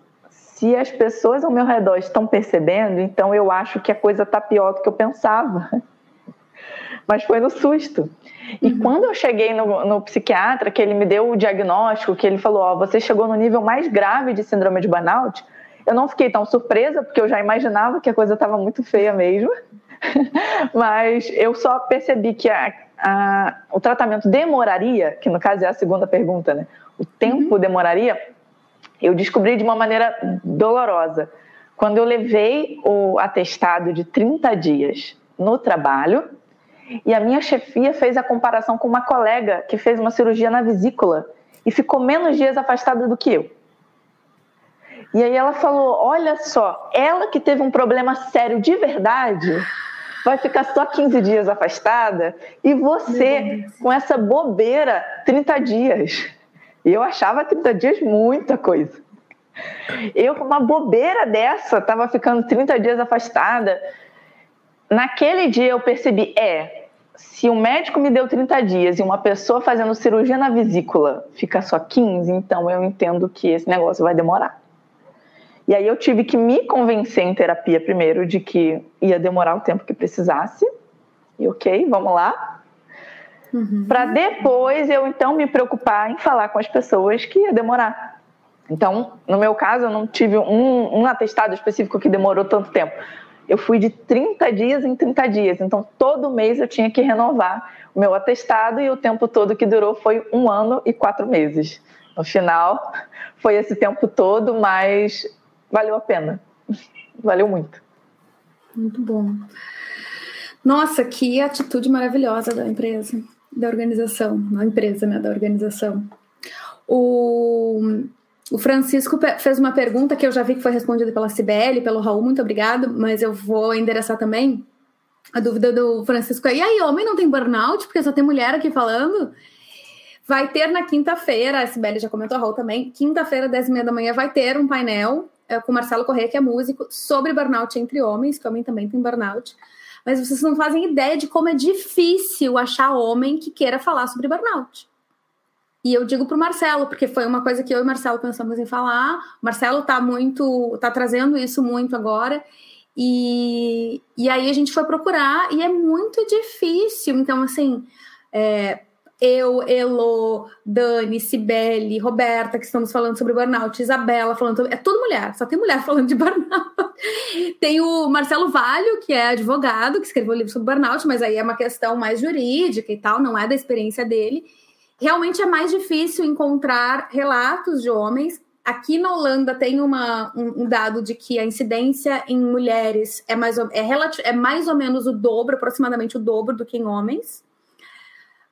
se as pessoas ao meu redor estão percebendo, então eu acho que a coisa está pior do que eu pensava mas foi no susto. E uhum. quando eu cheguei no, no, psiquiatra, que ele me deu o diagnóstico, que ele falou: Ó, oh, você chegou no nível mais grave de síndrome de burnout, eu não fiquei tão surpresa, porque eu já imaginava que a coisa estava muito feia mesmo. mas eu só percebi que a, a, o tratamento demoraria, que no caso é a segunda pergunta, né? O tempo uhum. demoraria. Eu descobri de uma maneira dolorosa. Quando eu levei o atestado de 30 dias no trabalho, e a minha chefia fez a comparação com uma colega que fez uma cirurgia na vesícula e ficou menos dias afastada do que eu. E aí ela falou: Olha só, ela que teve um problema sério de verdade vai ficar só 15 dias afastada e você com essa bobeira 30 dias. E eu achava 30 dias muita coisa. Eu com uma bobeira dessa estava ficando 30 dias afastada naquele dia eu percebi, é, se o médico me deu 30 dias e uma pessoa fazendo cirurgia na vesícula fica só 15, então eu entendo que esse negócio vai demorar. E aí eu tive que me convencer em terapia primeiro de que ia demorar o tempo que precisasse. E ok, vamos lá. Uhum. Para depois eu então me preocupar em falar com as pessoas que ia demorar. Então, no meu caso, eu não tive um, um atestado específico que demorou tanto tempo eu fui de 30 dias em 30 dias. Então, todo mês eu tinha que renovar o meu atestado e o tempo todo que durou foi um ano e quatro meses. No final, foi esse tempo todo, mas valeu a pena. Valeu muito. Muito bom. Nossa, que atitude maravilhosa da empresa, da organização, não empresa, né, da organização. O o Francisco fez uma pergunta que eu já vi que foi respondida pela Cibele, pelo Raul, muito obrigado, mas eu vou endereçar também a dúvida do Francisco. E aí, homem não tem burnout? Porque só tem mulher aqui falando? Vai ter na quinta-feira, a Cibele já comentou, a Raul também, quinta-feira, 10 e meia da manhã, vai ter um painel é, com Marcelo Corrêa, que é músico, sobre burnout entre homens, que homem também tem burnout. Mas vocês não fazem ideia de como é difícil achar homem que queira falar sobre burnout. E eu digo para o Marcelo, porque foi uma coisa que eu e o Marcelo pensamos em falar. O Marcelo está muito, está trazendo isso muito agora. E, e aí a gente foi procurar e é muito difícil. Então, assim, é, eu, Elo, Dani, Cibele, Roberta, que estamos falando sobre burnout, Isabela falando é tudo mulher, só tem mulher falando de burnout. Tem o Marcelo Valho, que é advogado, que escreveu um livro sobre burnout, mas aí é uma questão mais jurídica e tal, não é da experiência dele. realmente é mais difícil encontrar relatos de homens. Aqui na Holanda tem uma, um, dado de que a incidência em mulheres é mais, é, é mais ou menos o dobro, aproximadamente o dobro do que em homens.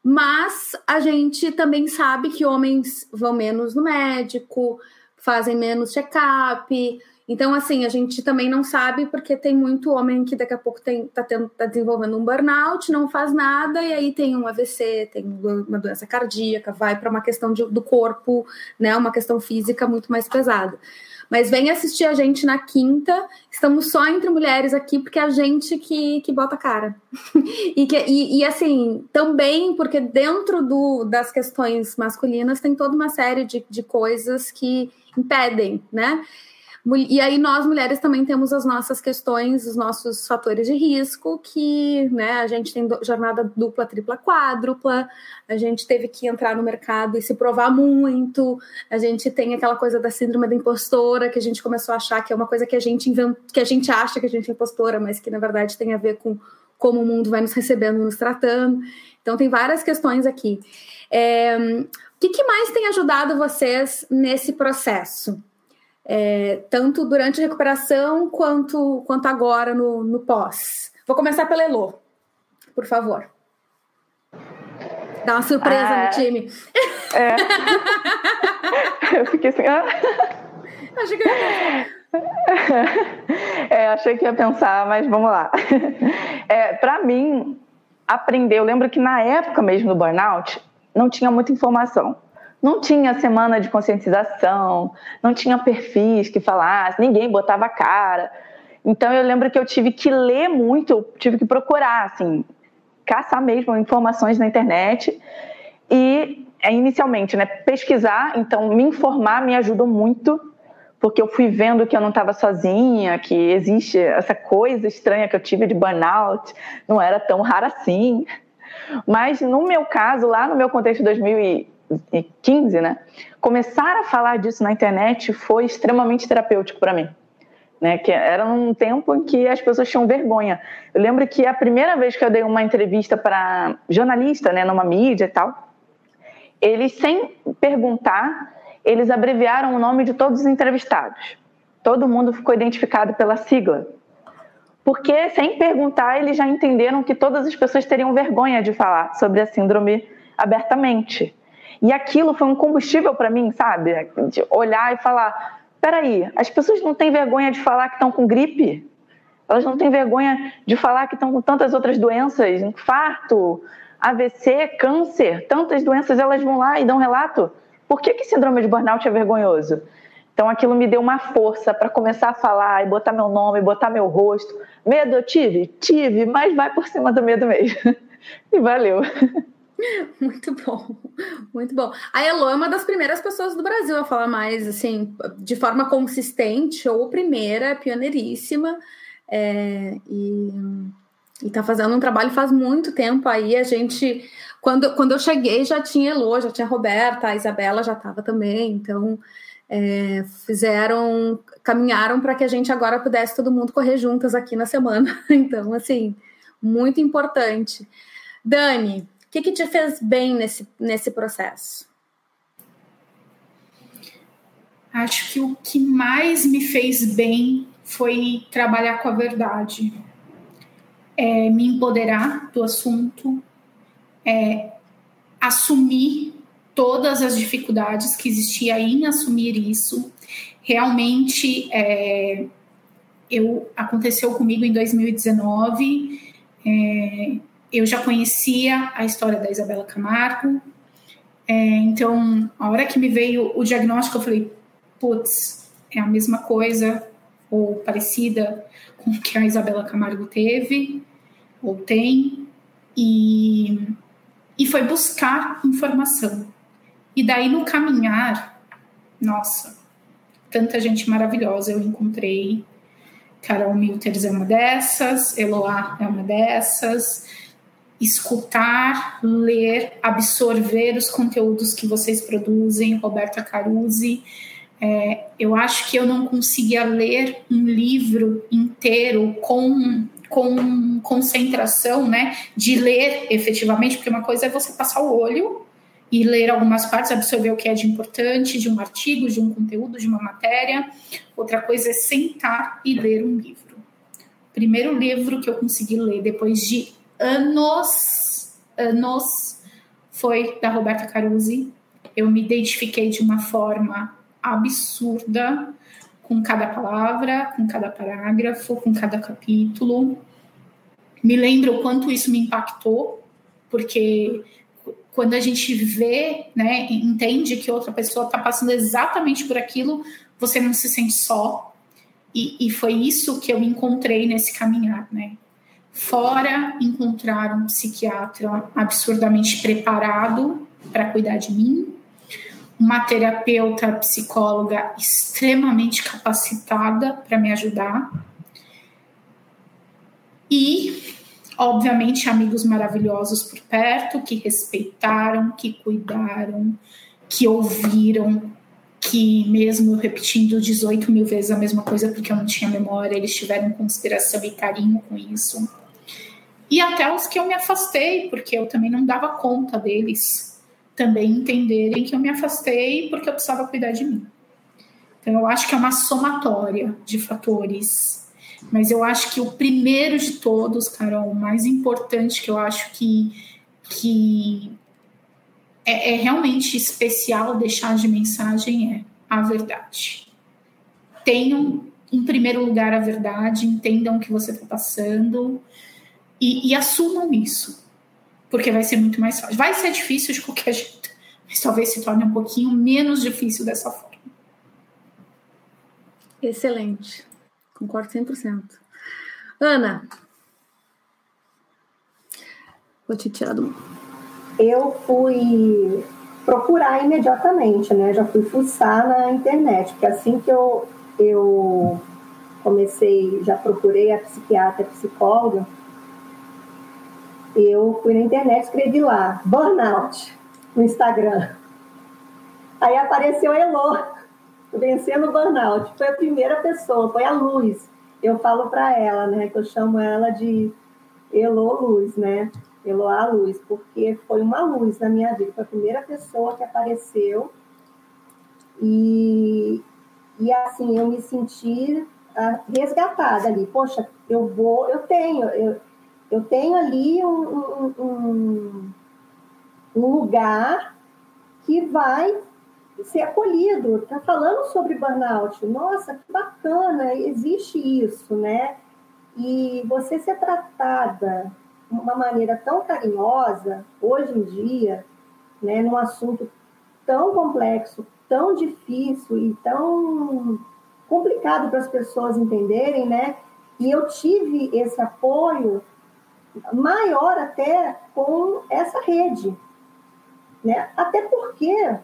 Mas a gente também sabe que homens vão menos no médico, fazem menos check-up. Então, assim, a gente também não sabe porque tem muito homem que daqui a pouco está tá desenvolvendo um burnout, não faz nada, e aí tem um AVC, tem uma doença cardíaca, vai para uma questão de, do corpo, né? Uma questão física muito mais pesada. Mas vem assistir a gente na quinta. Estamos só entre mulheres aqui, porque é a gente que, que bota a cara. e, que, e, e, assim, também porque dentro do, das questões masculinas tem toda uma série de, de coisas que impedem, né? E aí nós mulheres também temos as nossas questões, os nossos fatores de risco, que né, a gente tem jornada dupla, tripla, quádrupla, a gente teve que entrar no mercado e se provar muito, a gente tem aquela coisa da síndrome da impostora, que a gente começou a achar que é uma coisa que a gente inventa, que a gente acha que a gente é impostora, mas que na verdade tem a ver com como o mundo vai nos recebendo, nos tratando. Então tem várias questões aqui. É, o que, mais tem ajudado vocês nesse processo? É, tanto durante a recuperação quanto, quanto agora no, no pós. Vou começar pela Elo, por favor. Dá uma surpresa ah, no time. É. eu fiquei assim. Ah. Achei que eu ia é, achei que ia pensar, mas vamos lá. É, Para mim, aprender, eu lembro que na época mesmo do burnout, não tinha muita informação. Não tinha semana de conscientização, não tinha perfis que falassem, ninguém botava cara. Então eu lembro que eu tive que ler muito, eu tive que procurar, assim, caçar mesmo informações na internet e é, inicialmente, né, pesquisar, então me informar me ajudou muito, porque eu fui vendo que eu não estava sozinha, que existe essa coisa estranha que eu tive de burnout, não era tão rara assim. Mas no meu caso, lá no meu contexto de 2000 15, né? Começar a falar disso na internet foi extremamente terapêutico para mim. Né, que era um tempo em que as pessoas tinham vergonha. Eu lembro que a primeira vez que eu dei uma entrevista para jornalista, né, numa mídia e tal, eles sem perguntar, eles abreviaram o nome de todos os entrevistados. Todo mundo ficou identificado pela sigla. Porque sem perguntar, eles já entenderam que todas as pessoas teriam vergonha de falar sobre a síndrome abertamente. E aquilo foi um combustível para mim, sabe? De olhar e falar: peraí, as pessoas não têm vergonha de falar que estão com gripe? Elas não têm vergonha de falar que estão com tantas outras doenças, infarto, AVC, câncer, tantas doenças, elas vão lá e dão relato. Por que, que síndrome de burnout é vergonhoso? Então aquilo me deu uma força para começar a falar e botar meu nome, botar meu rosto. Medo eu tive? Tive, mas vai por cima do medo mesmo. E valeu. Muito bom, muito bom. A Elo é uma das primeiras pessoas do Brasil a falar mais, assim, de forma consistente, ou primeira, pioneiríssima, é, e, e tá fazendo um trabalho faz muito tempo aí. A gente, quando, quando eu cheguei, já tinha Elo, já tinha Roberta, a Isabela já estava também, então é, fizeram, caminharam para que a gente agora pudesse todo mundo correr juntas aqui na semana. Então, assim, muito importante. Dani, que, que te fez bem nesse, nesse processo? Acho que o que mais me fez bem foi trabalhar com a verdade, é, me empoderar do assunto, é, assumir todas as dificuldades que existia em assumir isso. Realmente, é, eu aconteceu comigo em 2019. É, eu já conhecia a história da Isabela Camargo, é, então, a hora que me veio o diagnóstico, eu falei: putz, é a mesma coisa ou parecida com o que a Isabela Camargo teve ou tem, e, e foi buscar informação. E daí no caminhar, nossa, tanta gente maravilhosa eu encontrei. Carol Milters é uma dessas, Eloá é uma dessas, escutar, ler, absorver os conteúdos que vocês produzem, Roberta Caruzi. É, eu acho que eu não conseguia ler um livro inteiro com, com concentração, né, de ler efetivamente, porque uma coisa é você passar o olho e ler algumas partes, absorver o que é de importante de um artigo, de um conteúdo, de uma matéria. Outra coisa é sentar e ler um livro. O primeiro livro que eu consegui ler depois de anos, anos, foi da Roberta Carusi. Eu me identifiquei de uma forma absurda com cada palavra, com cada parágrafo, com cada capítulo. Me lembro o quanto isso me impactou, porque quando a gente vê, né, entende que outra pessoa está passando exatamente por aquilo, você não se sente só. E, e, foi isso que eu encontrei nesse caminhar, né? Fora encontrar um psiquiatra absurdamente preparado para cuidar de mim, uma terapeuta psicóloga extremamente capacitada para me ajudar e obviamente, amigos maravilhosos por perto, que respeitaram, que cuidaram, que ouviram, que mesmo repetindo 18 mil vezes a mesma coisa porque eu não tinha memória, eles tiveram consideração e carinho com isso. E até os que eu me afastei, porque eu também não dava conta deles também entenderem que eu me afastei porque eu precisava cuidar de mim. Então, eu acho que é uma somatória de fatores mas eu acho que o primeiro de todos, Carol, o mais importante que eu acho que, que é, é realmente especial deixar de mensagem é a verdade. Tenham em primeiro lugar a verdade, entendam o que você está passando e, e, assumam isso, porque vai ser muito mais fácil. Vai ser difícil de qualquer jeito, mas talvez se torne um pouquinho menos difícil dessa forma. Excelente. Concordo 100%. Ana, vou te tirar do. Eu fui procurar imediatamente, né? Já fui fuçar na internet, porque assim que eu, eu comecei, já procurei a psiquiatra, a psicóloga, eu fui na internet, escrevi lá, burnout, no Instagram. Aí apareceu a Elô, vencendo o burnout. Foi a primeira pessoa, foi a Luz. Eu falo para ela, né, que eu chamo ela de Elo Luz, né? Eloá Luz, porque foi uma luz na minha vida. Foi a primeira pessoa que apareceu. E, e assim, eu me senti ah, resgatada ali. Poxa, eu vou, eu tenho, eu, eu tenho ali um, um, um, lugar que vai ser acolhido, está falando sobre burnout. Nossa, que bacana, existe isso, né? E você ser tratada de uma maneira tão carinhosa, hoje em dia, né, num assunto tão complexo, tão difícil e tão complicado para as pessoas entenderem, né? E eu tive esse apoio maior até com essa rede, né? Até porque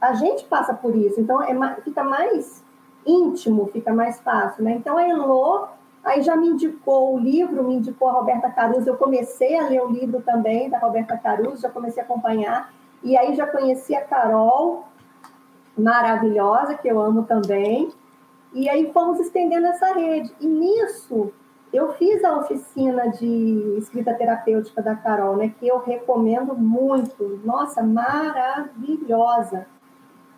a gente passa por isso, então é, fica mais íntimo, fica mais fácil, né? Então a Elô aí já me indicou o livro, me indicou a Roberta Caruso, eu comecei a ler o livro também da Roberta Caruso, já comecei a acompanhar, e aí já conheci a Carol, maravilhosa, que eu amo também, e aí fomos estendendo essa rede, e nisso eu fiz a oficina de escrita terapêutica da Carol, né, que eu recomendo muito, nossa, maravilhosa,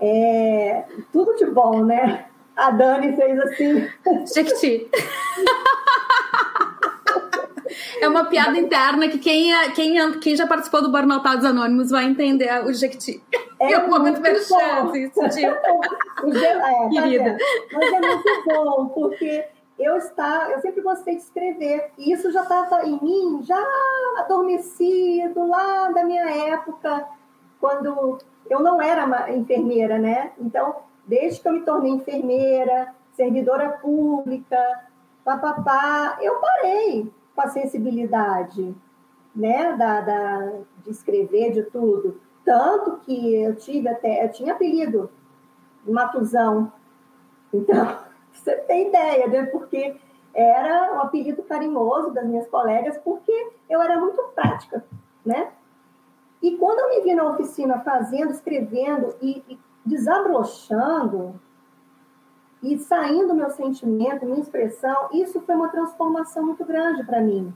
é, tudo de bom, né? A Dani fez assim. Jequiti. É uma piada interna que quem, é, quem, é, quem já participou do Burnoutados Anônimos vai entender o Jequiti. É, é um momento chance isso, tio. é, tá Querida. Mas é muito bom, porque eu está, eu sempre gostei de escrever. E isso já estava em mim, já adormecido lá da minha época, quando eu não era enfermeira, né? Então, desde que eu me tornei enfermeira, servidora pública, papapá, eu parei com a sensibilidade, né? Da, da, de escrever, de tudo. Tanto que eu tive até, eu tinha apelido, Matuzão. Então, você tem ideia, né? Porque era um apelido carinhoso das minhas colegas, porque eu era muito prática, né? E quando eu me vi na oficina fazendo, escrevendo e, e desabrochando e saindo meu sentimento, minha expressão, isso foi uma transformação muito grande para mim,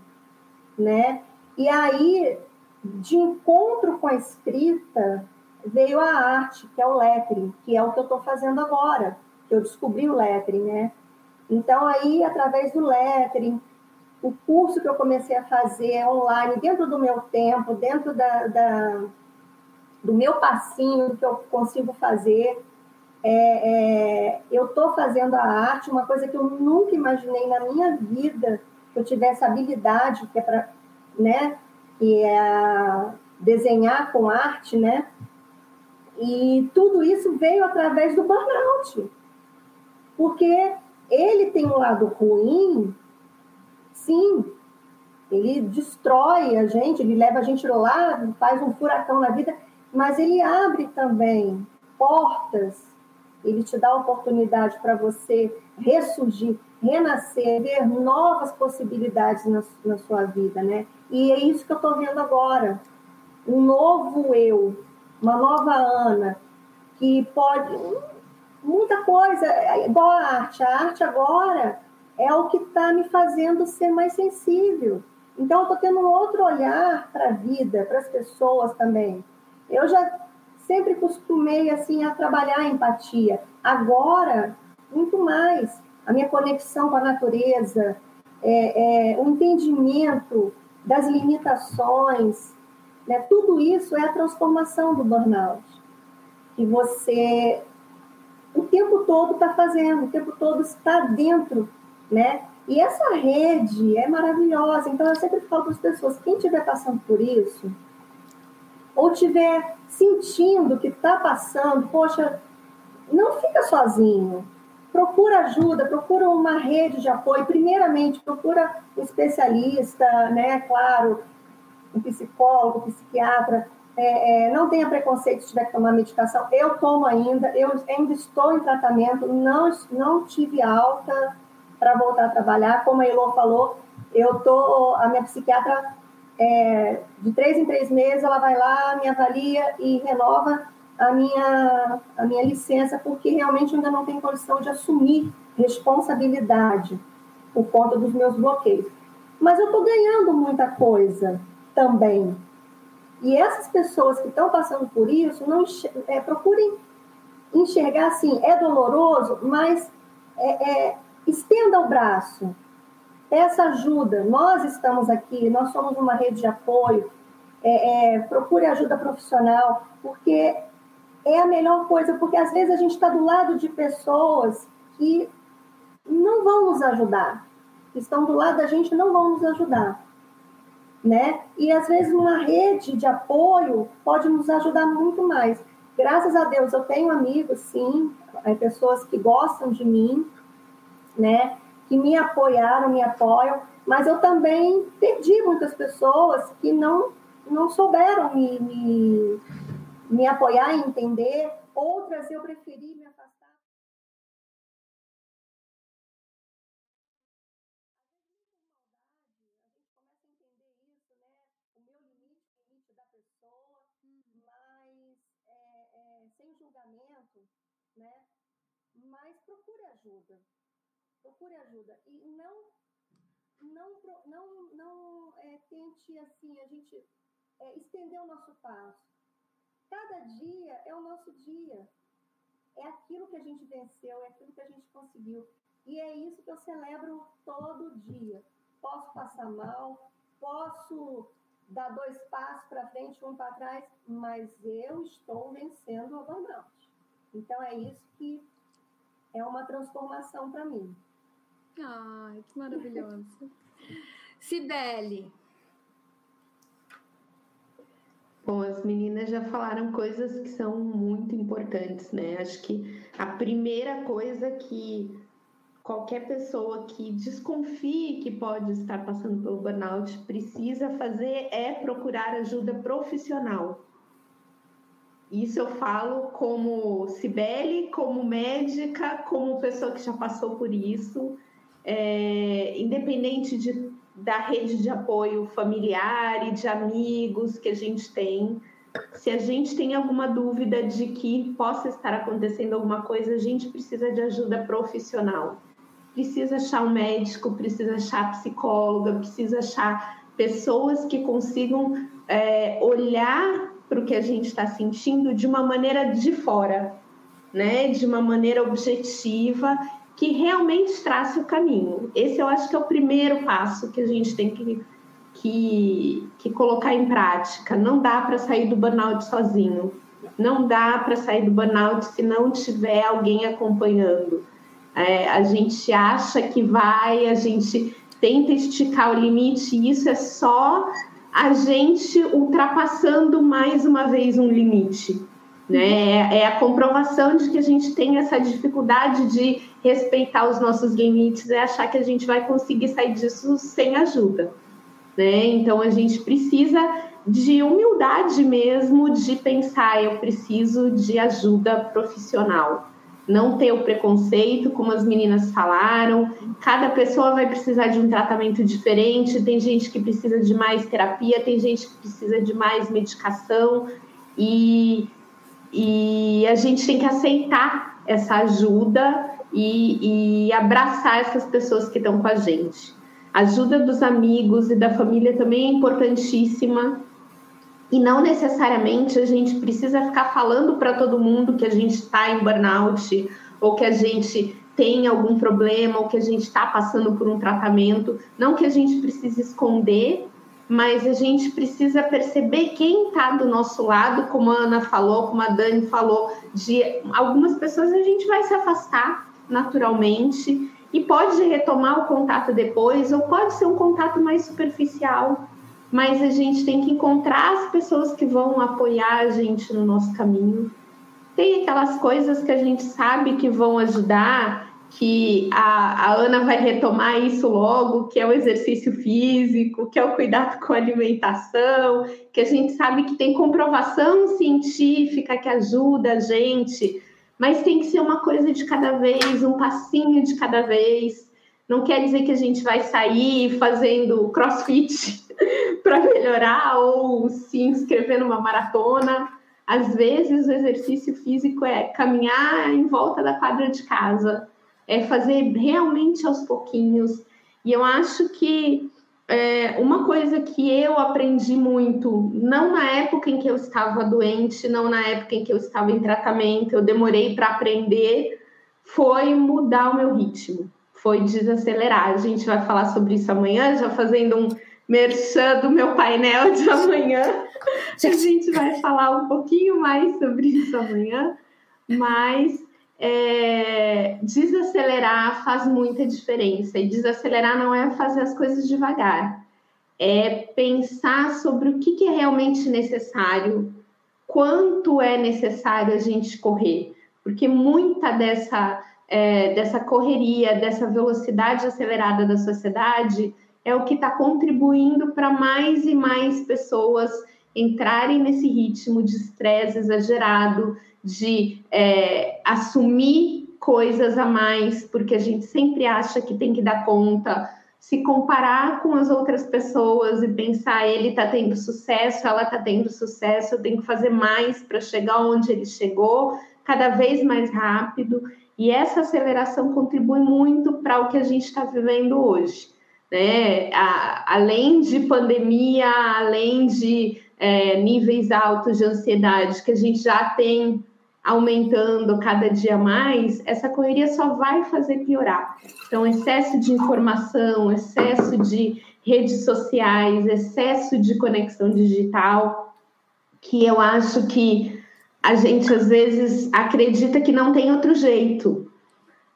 né? E aí de encontro com a escrita veio a arte, que é o lettering, que é o que eu estou fazendo agora, eu descobri o lettering, né? Então, aí, através do lettering, o curso que eu comecei a fazer online, dentro do meu tempo, dentro da, da do meu passinho, que eu consigo fazer, é, é, eu estou fazendo a arte, uma coisa que eu nunca imaginei na minha vida que eu tivesse habilidade, que é para, né, é desenhar com arte, né? E tudo isso veio através do burnout. Porque ele tem um lado ruim, sim, ele destrói a gente, ele leva a gente lá, faz um furacão na vida, mas ele abre também portas, ele te dá oportunidade para você ressurgir, renascer, ver novas possibilidades na, na sua vida, né? E é isso que eu estou vendo agora. Um novo eu, uma nova Ana, que pode. Muita coisa, é igual a arte. A arte agora é o que está me fazendo ser mais sensível. Então, eu estou tendo um outro olhar para a vida, para as pessoas também. Eu já sempre costumei assim a trabalhar a empatia. Agora, muito mais. A minha conexão com a natureza, é, é, o entendimento das limitações, né? tudo isso é a transformação do burnout. Que você tempo todo está fazendo, o tempo todo está dentro, né? E essa rede é maravilhosa. Então, eu sempre falo para as pessoas: quem estiver passando por isso, ou estiver sentindo que está passando, poxa, não fica sozinho. Procura ajuda, procura uma rede de apoio. Primeiramente, procura um especialista, né? Claro, um psicólogo, um psiquiatra. É, é, não tenha preconceito se tiver que tomar medicação. Eu tomo ainda, eu ainda estou em tratamento, não, não tive alta para voltar a trabalhar. Como a Elô falou, eu tô, a minha psiquiatra, é, de três em três meses, ela vai lá, me avalia e renova a minha, a minha licença, porque realmente ainda não tenho condição de assumir responsabilidade por conta dos meus bloqueios. Mas eu estou ganhando muita coisa também. E essas pessoas que estão passando por isso, não é, procurem enxergar assim, é doloroso, mas é, é, estenda o braço, peça ajuda. Nós estamos aqui, nós somos uma rede de apoio. É, é, procure ajuda profissional, porque é a melhor coisa, porque às vezes a gente está do lado de pessoas que não vão nos ajudar, estão do lado da gente não vão nos ajudar. Né? E às vezes uma rede de apoio pode nos ajudar muito mais. Graças a Deus eu tenho amigos, sim, é, pessoas que gostam de mim, né? Que me apoiaram, me apoiam, mas eu também perdi muitas pessoas que não não souberam me, me me apoiar e entender, outras eu preferi ajuda. Procure ajuda. E não não, não, não é, tente assim, a gente é, estender o nosso passo. Cada dia é o nosso dia. É aquilo que a gente venceu, é aquilo que a gente conseguiu. E é isso que eu celebro todo dia. Posso passar mal, posso dar dois passos para frente, um para trás, mas eu estou vencendo o burnout. Então é isso que é uma transformação para mim. Ai, que maravilhoso. Cibele, Bom, as meninas já falaram coisas que são muito importantes, né? Acho que a primeira coisa que qualquer pessoa que desconfie que pode estar passando pelo burnout precisa fazer é procurar ajuda profissional. Isso eu falo como Cibele, como médica, como pessoa que já passou por isso, é, independente de da rede de apoio familiar e de amigos que a gente tem. Se a gente tem alguma dúvida de que possa estar acontecendo alguma coisa, a gente precisa de ajuda profissional. Precisa achar um médico, precisa achar psicóloga, precisa achar pessoas que consigam é, olhar para o que a gente está sentindo de uma maneira de fora, né? De uma maneira objetiva que realmente trace o caminho. Esse eu acho que é o primeiro passo que a gente tem que, que, que colocar em prática. Não dá para sair do burnout sozinho. Não dá para sair do burnout se não tiver alguém acompanhando. É, a gente acha que vai, a gente tenta esticar o limite, e isso é só a gente ultrapassando mais uma vez um limite. Né? É a comprovação de que a gente tem essa dificuldade de respeitar os nossos limites, é achar que a gente vai conseguir sair disso sem ajuda. Né? Então a gente precisa de humildade mesmo, de pensar, eu preciso de ajuda profissional. Não ter o preconceito, como as meninas falaram. Cada pessoa vai precisar de um tratamento diferente. Tem gente que precisa de mais terapia, tem gente que precisa de mais medicação. E, e a gente tem que aceitar essa ajuda e, e abraçar essas pessoas que estão com a gente. A ajuda dos amigos e da família também é importantíssima e não necessariamente a gente precisa ficar falando para todo mundo que a gente está em burnout ou que a gente tem algum problema ou que a gente está passando por um tratamento. Não que a gente precise esconder, mas a gente precisa perceber quem está do nosso lado, como a Ana falou, como a Dani falou, de algumas pessoas a gente vai se afastar naturalmente e pode retomar o contato depois, ou pode ser um contato mais superficial mas a gente tem que encontrar as pessoas que vão apoiar a gente no nosso caminho. Tem aquelas coisas que a gente sabe que vão ajudar, que a, a Ana vai retomar isso logo, que é o exercício físico, que é o cuidado com a alimentação, que a gente sabe que tem comprovação científica que ajuda a gente, mas tem que ser uma coisa de cada vez, um passinho de cada vez. Não quer dizer que a gente vai sair fazendo crossfit para melhorar ou se inscrever numa maratona. Às vezes, o exercício físico é caminhar em volta da quadra de casa, é fazer realmente aos pouquinhos. E eu acho que é, uma coisa que eu aprendi muito, não na época em que eu estava doente, não na época em que eu estava em tratamento, eu demorei para aprender, foi mudar o meu ritmo, foi desacelerar. A gente vai falar sobre isso amanhã, já fazendo um merchan do meu painel de amanhã. A gente vai falar um pouquinho mais sobre isso amanhã, mas é, desacelerar faz muita diferença. E desacelerar não é fazer as coisas devagar, é pensar sobre o que, que é realmente necessário, quanto é necessário a gente correr, porque muita dessa, é, dessa correria, dessa velocidade acelerada da sociedade é o que está contribuindo para mais e mais pessoas entrarem nesse ritmo de estresse exagerado, de é, assumir coisas a mais, porque a gente sempre acha que tem que dar conta, se comparar com as outras pessoas e pensar ele está tendo sucesso, ela está tendo sucesso, eu tenho que fazer mais para chegar onde ele chegou, cada vez mais rápido. E essa aceleração contribui muito para o que a gente está vivendo hoje né? A, além de pandemia, além de é, níveis altos de ansiedade que a gente já tem aumentando cada dia mais, essa correria só vai fazer piorar. Então, excesso de informação, excesso de redes sociais, excesso de conexão digital, que eu acho que a gente às vezes acredita que não tem outro jeito,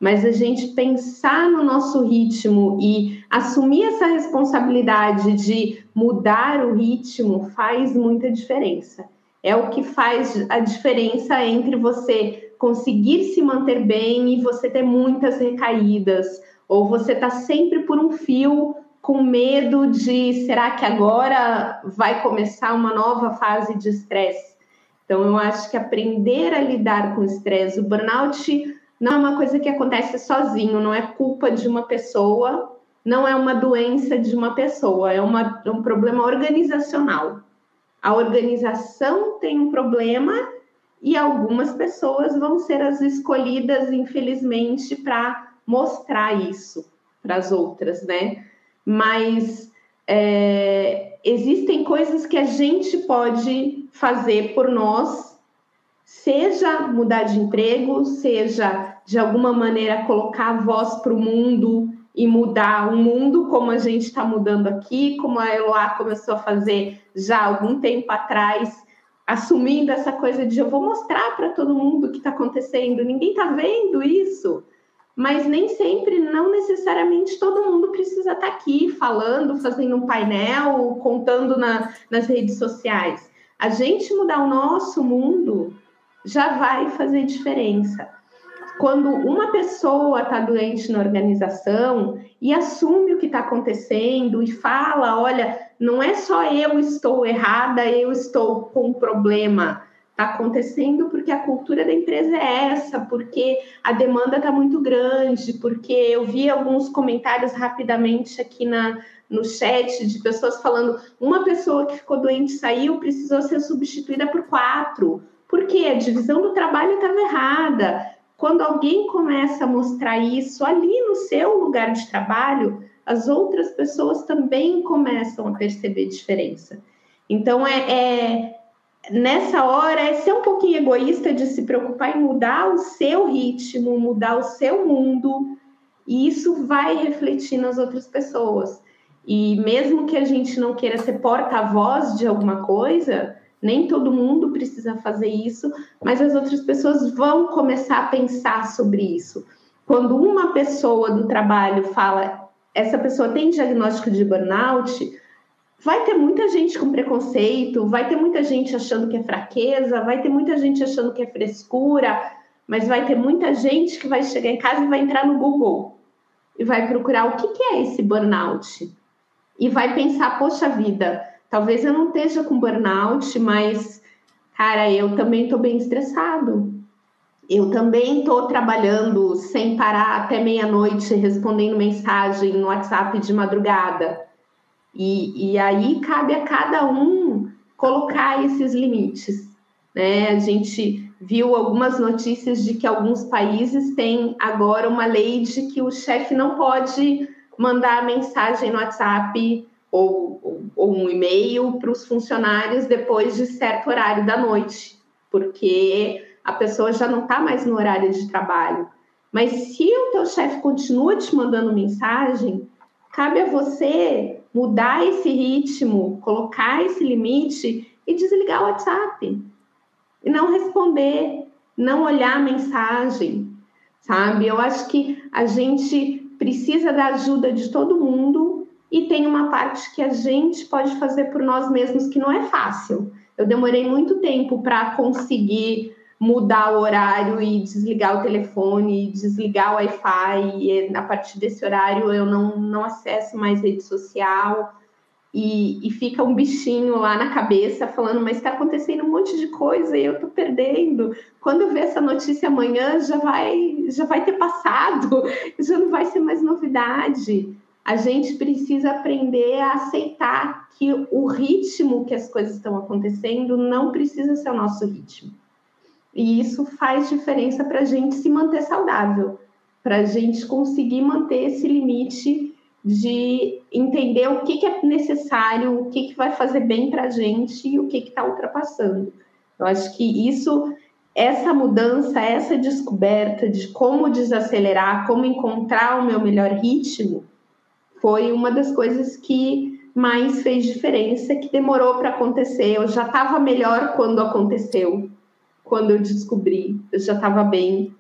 mas a gente pensar no nosso ritmo e assumir essa responsabilidade de mudar o ritmo faz muita diferença. É o que faz a diferença entre você conseguir se manter bem e você ter muitas recaídas, ou você tá sempre por um fio com medo de será que agora vai começar uma nova fase de estresse? Então, eu acho que aprender a lidar com o estresse, o burnout não é uma coisa que acontece sozinho, não é culpa de uma pessoa, não é uma doença de uma pessoa, é, uma, é um problema organizacional. A organização tem um problema e algumas pessoas vão ser as escolhidas, infelizmente, para mostrar isso para as outras, né? Mas é, existem coisas que a gente pode fazer por nós, seja mudar de emprego, seja de alguma maneira colocar a voz para o mundo e mudar o mundo como a gente está mudando aqui, como a Eloá começou a fazer já algum tempo atrás, assumindo essa coisa de eu vou mostrar para todo mundo o que está acontecendo, ninguém está vendo isso mas nem sempre, não necessariamente todo mundo precisa estar tá aqui falando, fazendo um painel, contando na, nas redes sociais. A gente mudar o nosso mundo já vai fazer diferença. Quando uma pessoa está doente na organização e assume o que está acontecendo e fala: olha, não é só eu estou errada, eu estou com um problema está acontecendo porque a cultura da empresa é essa, porque a demanda está muito grande, porque eu vi alguns comentários rapidamente aqui na, no chat de pessoas falando uma pessoa que ficou doente saiu, precisou ser substituída por quatro. Porque a divisão do trabalho estava errada. Quando alguém começa a mostrar isso ali no seu lugar de trabalho, as outras pessoas também começam a perceber diferença. Então é, é nessa hora é ser um pouquinho egoísta de se preocupar em mudar o seu ritmo, mudar o seu mundo, e isso vai refletir nas outras pessoas. E mesmo que a gente não queira ser porta-voz de alguma coisa, nem todo mundo precisa fazer isso, mas as outras pessoas vão começar a pensar sobre isso. Quando uma pessoa do trabalho fala, essa pessoa tem diagnóstico de burnout, vai ter muita gente com preconceito, vai ter muita gente achando que é fraqueza, vai ter muita gente achando que é frescura, mas vai ter muita gente que vai chegar em casa e vai entrar no Google e vai procurar o que, é esse burnout e vai pensar, poxa vida, talvez eu não esteja com burnout, mas cara, eu também estou bem estressado. Eu também estou trabalhando sem parar até meia-noite respondendo mensagem no WhatsApp de madrugada. E, e aí cabe a cada um colocar esses limites. Né? A gente viu algumas notícias de que alguns países têm agora uma lei de que o chefe não pode mandar mensagem no WhatsApp ou, ou, ou um e-mail para os funcionários depois de certo horário da noite, porque a pessoa já não está mais no horário de trabalho. Mas se o teu chefe continua te mandando mensagem, cabe a você mudar esse ritmo, colocar esse limite e desligar o WhatsApp. E não responder, não olhar a mensagem, sabe? Eu acho que a gente precisa da ajuda de todo mundo e tem uma parte que a gente pode fazer por nós mesmos que não é fácil. Eu demorei muito tempo para conseguir mudar o horário e desligar o telefone, desligar o Wi-Fi, e a partir desse horário eu não, não acesso mais rede social. E, e fica um bichinho lá na cabeça falando, mas está acontecendo um monte de coisa e eu estou perdendo. Quando eu ver essa notícia amanhã, já vai, já vai ter passado, já não vai ser mais novidade. A gente precisa aprender a aceitar que o ritmo que as coisas estão acontecendo não precisa ser o nosso ritmo. E isso faz diferença para a gente se manter saudável, para a gente conseguir manter esse limite de entender o que, que é necessário, o que, que vai fazer bem para a gente e o que está ultrapassando. Eu acho que isso, essa mudança, essa descoberta de como desacelerar, como encontrar o meu melhor ritmo, foi uma das coisas que mais fez diferença, que demorou para acontecer. Eu já estava melhor quando aconteceu, quando eu descobri, eu já estava bem.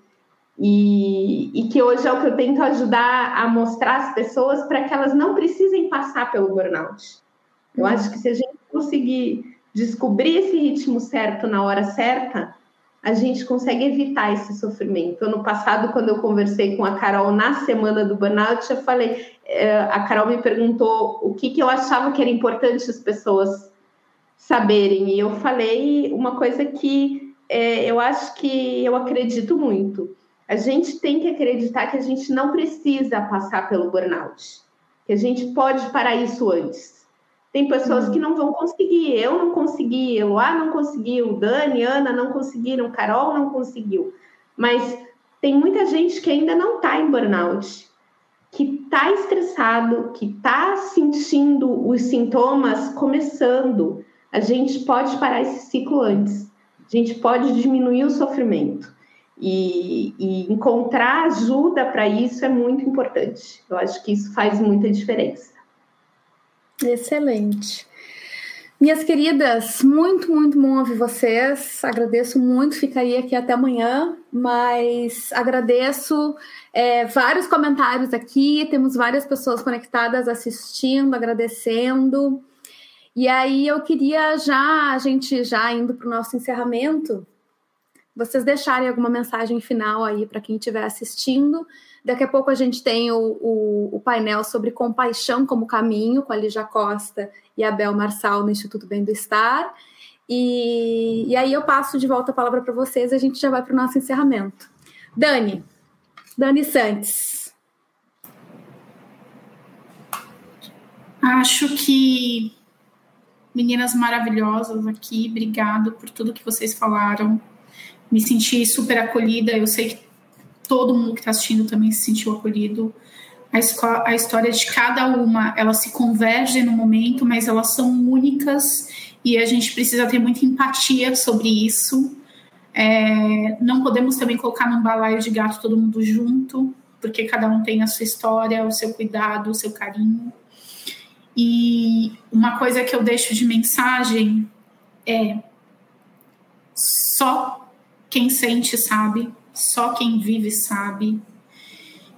E, e, que hoje é o que eu tento ajudar a mostrar às pessoas para que elas não precisem passar pelo burnout. Eu uhum. acho que se a gente conseguir descobrir esse ritmo certo na hora certa, a gente consegue evitar esse sofrimento. Ano passado, quando eu conversei com a Carol na semana do burnout, eu falei, eh, a Carol me perguntou o que, que eu achava que era importante as pessoas saberem, e eu falei uma coisa que é, eu acho que eu acredito muito. A gente tem que acreditar que a gente não precisa passar pelo burnout, que a gente pode parar isso antes. Tem pessoas uhum. que não vão conseguir. Eu não consegui, Eloá não conseguiu, Dani, Ana não conseguiram, Carol não conseguiu. Mas tem muita gente que ainda não está em burnout. que está estressado, que está sentindo os sintomas começando, a gente pode parar esse ciclo antes. A gente pode diminuir o sofrimento. E, e encontrar ajuda para isso é muito importante. Eu acho que isso faz muita diferença. Excelente. Minhas queridas, muito, muito bom ouvir vocês. Agradeço muito, ficaria aqui até amanhã, mas agradeço é, vários comentários aqui. Temos várias pessoas conectadas assistindo, agradecendo. E aí eu queria já, a gente já indo para o nosso encerramento, vocês deixarem alguma mensagem final aí para quem estiver assistindo. Daqui a pouco a gente tem o, o, o, painel sobre compaixão como caminho, com a Lígia Costa e a Bel Marçal no Instituto Bem do Estar. E, e aí eu passo de volta a palavra para vocês e a gente já vai para o nosso encerramento. Dani, Dani Santos. Acho que meninas maravilhosas aqui, obrigado por tudo que vocês falaram. Me senti super acolhida. Eu sei que todo mundo que está assistindo também se sentiu acolhido. A, a, história de cada uma, ela se converge no momento, mas elas são únicas e a gente precisa ter muita empatia sobre isso. É, não podemos também colocar num balaio de gato todo mundo junto, porque cada um tem a sua história, o seu cuidado, o seu carinho. E uma coisa que eu deixo de mensagem é só quem sente sabe, só quem vive sabe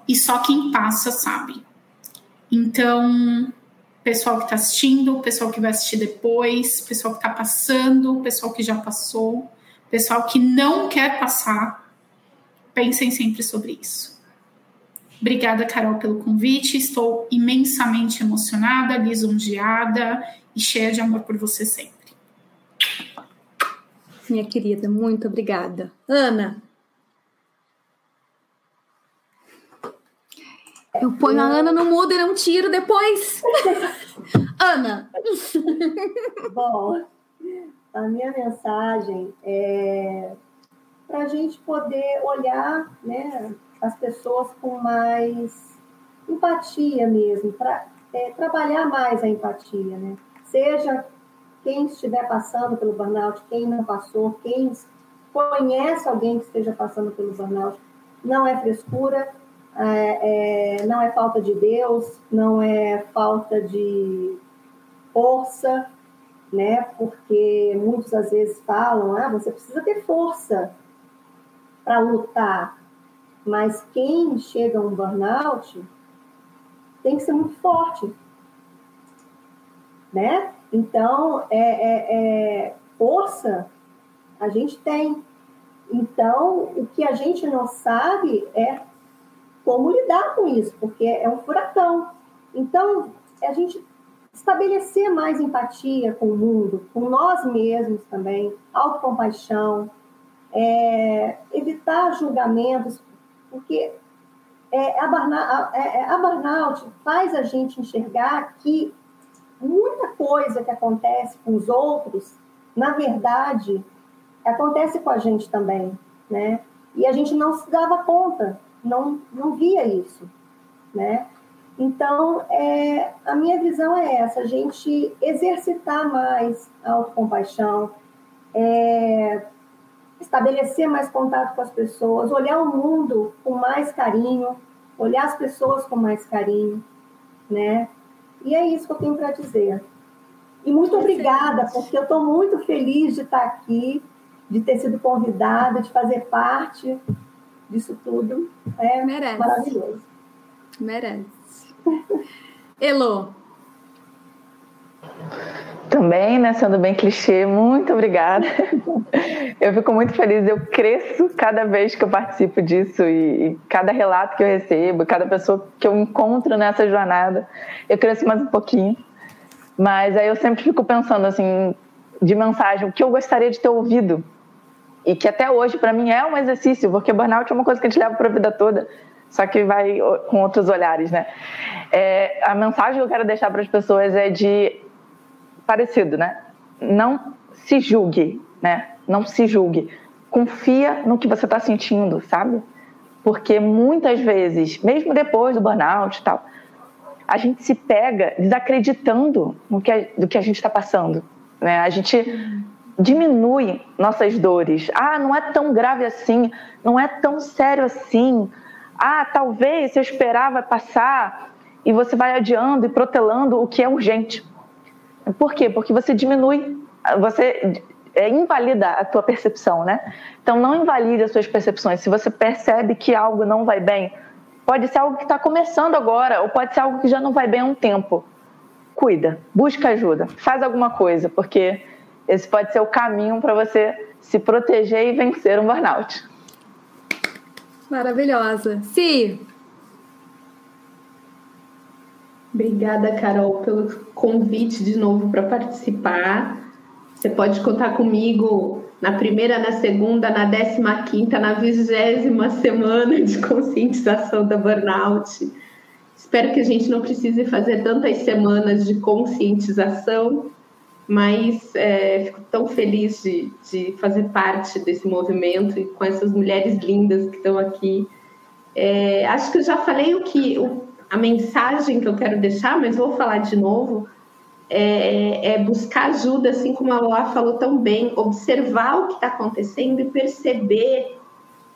e só quem passa sabe. Então, pessoal que está assistindo, pessoal que vai assistir depois, pessoal que está passando, pessoal que já passou, pessoal que não quer passar, pensem sempre sobre isso. Obrigada, Carol, pelo convite. Estou imensamente emocionada, lisonjeada e cheia de amor por você sempre. Minha querida, muito obrigada. Ana. Eu ponho a Ana no mudo e não tiro depois. Ana. Bom, a minha mensagem é para a gente poder olhar, né, as pessoas com mais empatia mesmo, para é, trabalhar mais a empatia, né? Seja quem estiver passando pelo burnout, quem não passou, quem conhece alguém que esteja passando pelo burnout, não é frescura, é, é, não é falta de Deus, não é falta de força, né? Porque muitos às vezes falam, ah, você precisa ter força para lutar. Mas quem chega a um burnout tem que ser muito forte, né? Então, é, é, é, força a gente tem. Então, o que a gente não sabe é como lidar com isso, porque é um furacão. Então, é a gente estabelecer mais empatia com o mundo, com nós mesmos também, autocompaixão, é, evitar julgamentos, porque é, a, burnout, é, a burnout faz a gente enxergar que muita coisa que acontece com os outros, na verdade, acontece com a gente também, né? E a gente não se dava conta, não, não via isso, né? Então, é, a minha visão é essa, a gente exercitar mais a autocompaixão, é, estabelecer mais contato com as pessoas, olhar o mundo com mais carinho, olhar as pessoas com mais carinho, né? E é isso que eu tenho para dizer. E muito obrigada, porque eu estou muito feliz de estar aqui, de ter sido convidada, de fazer parte disso tudo. É Merece. maravilhoso. Merece. Elo. Também, né, sendo bem clichê, muito obrigada. Eu fico muito feliz, eu cresço cada vez que eu participo disso e, e, cada relato que eu recebo, cada pessoa que eu encontro nessa jornada, eu cresço mais um pouquinho. Mas aí eu sempre fico pensando assim, de mensagem, o que eu gostaria de ter ouvido e que até hoje para mim é um exercício, porque burnout é uma coisa que a gente leva para a vida toda, só que vai com outros olhares, né? É, a mensagem que eu quero deixar para as pessoas é de parecido, né? Não se julgue, né? Não se julgue. Confia no que você está sentindo, sabe? Porque muitas vezes, mesmo depois do burnout e tal, a gente se pega desacreditando no que, do que a gente está passando. Né? A gente diminui nossas dores. Ah, não é tão grave assim, não é tão sério assim. Ah, talvez eu esperava passar e você vai adiando e protelando o que é urgente. Por quê? Porque você diminui, você é, invalida a tua percepção, né? Então não invalide as suas percepções. Se você percebe que algo não vai bem, pode ser algo que está começando agora, ou pode ser algo que já não vai bem há um tempo. Cuida, busca ajuda, faz alguma coisa, porque esse pode ser o caminho para você se proteger e vencer um burnout. Maravilhosa. Si, Obrigada, Carol, pelo convite de novo para participar. Você pode contar comigo na primeira, na segunda, na décima quinta, na vigésima semana de conscientização da burnout. Espero que a gente não precise fazer tantas semanas de conscientização, mas é, fico tão feliz de, de fazer parte desse movimento e com essas mulheres lindas que estão aqui. É, acho que eu já falei o que o a mensagem que eu quero deixar, mas vou falar de novo, é, é buscar ajuda, assim como a Loa falou tão bem, observar o que está acontecendo e perceber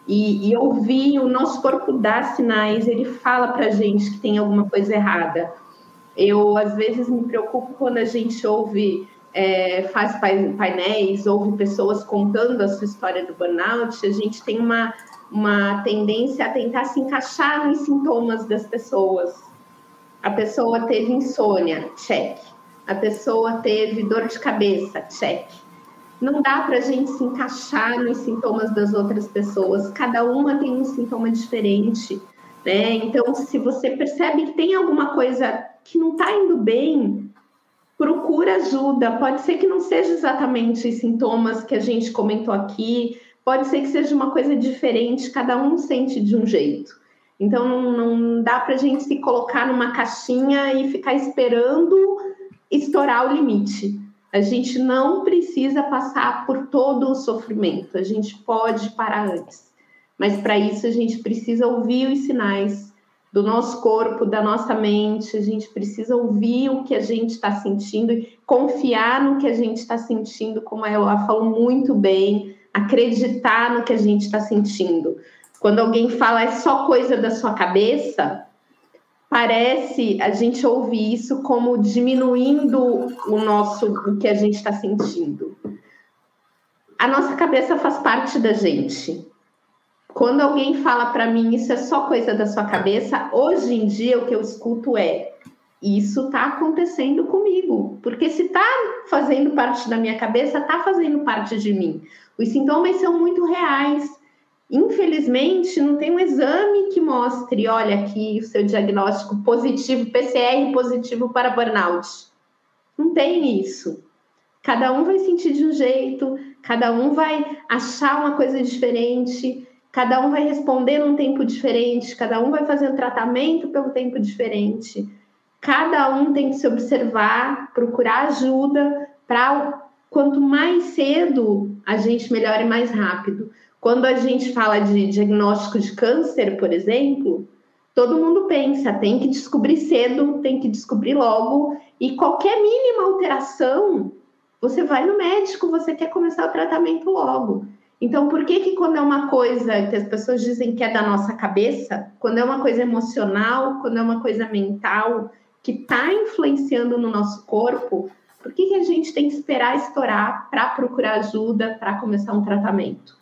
e, e, ouvir. O nosso corpo dá sinais, ele fala para gente que tem alguma coisa errada. Eu, às vezes, me preocupo quando a gente ouve, é, faz painéis, ouve pessoas contando a sua história do burnout, a gente tem uma uma tendência a tentar se encaixar nos sintomas das pessoas. A pessoa teve insônia, check. A pessoa teve dor de cabeça, check. Não dá para a gente se encaixar nos sintomas das outras pessoas. Cada uma tem um sintoma diferente, né? Então, se você percebe que tem alguma coisa que não está indo bem, procura ajuda. Pode ser que não seja exatamente os sintomas que a gente comentou aqui, pode ser que seja uma coisa diferente, cada um sente de um jeito. Então não, não dá para a gente se colocar numa caixinha e ficar esperando estourar o limite. A gente não precisa passar por todo o sofrimento, a gente pode parar antes. Mas para isso a gente precisa ouvir os sinais do nosso corpo, da nossa mente, a gente precisa ouvir o que a gente está sentindo e confiar no que a gente está sentindo, como a Eloá falou muito bem acreditar no que a gente está sentindo. Quando alguém fala é só coisa da sua cabeça, parece a gente ouvir isso como diminuindo o nosso o que a gente está sentindo. A nossa cabeça faz parte da gente. Quando alguém fala para mim isso é só coisa da sua cabeça, hoje em dia o que eu escuto é isso está acontecendo comigo, porque se está fazendo parte da minha cabeça, está fazendo parte de mim. Os sintomas são muito reais. Infelizmente, não tem um exame que mostre, olha aqui o seu diagnóstico positivo, PCR positivo para burnout. Não tem isso. Cada um vai sentir de um jeito, cada um vai achar uma coisa diferente, cada um vai responder num tempo diferente, cada um vai fazer um tratamento pelo tempo diferente. Cada um tem que se observar, procurar ajuda para quanto mais cedo a gente melhore mais rápido. Quando a gente fala de diagnóstico de câncer, por exemplo, todo mundo pensa, tem que descobrir cedo, tem que descobrir logo, e qualquer mínima alteração, você vai no médico, você quer começar o tratamento logo. Então, por que que quando é uma coisa que as pessoas dizem que é da nossa cabeça, quando é uma coisa emocional, quando é uma coisa mental, que está influenciando no nosso corpo, por que, que a gente tem que esperar estourar para procurar ajuda, para começar um tratamento?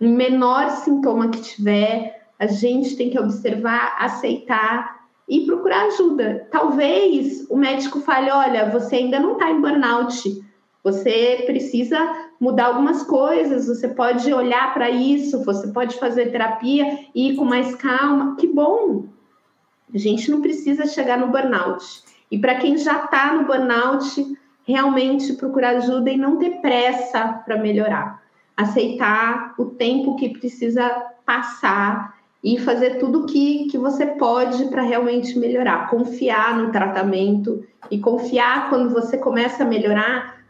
O menor sintoma que tiver, a gente tem que observar, aceitar e procurar ajuda. Talvez o médico fale: olha, você ainda não está em burnout, você precisa mudar algumas coisas, você pode olhar para isso, você pode fazer terapia e ir com mais calma. Que bom! A gente não precisa chegar no burnout. E para quem já está no burnout, realmente procurar ajuda e não ter pressa para melhorar. Aceitar o tempo que precisa passar e fazer tudo que, que você pode para realmente melhorar. Confiar no tratamento e confiar quando você começa a melhorar,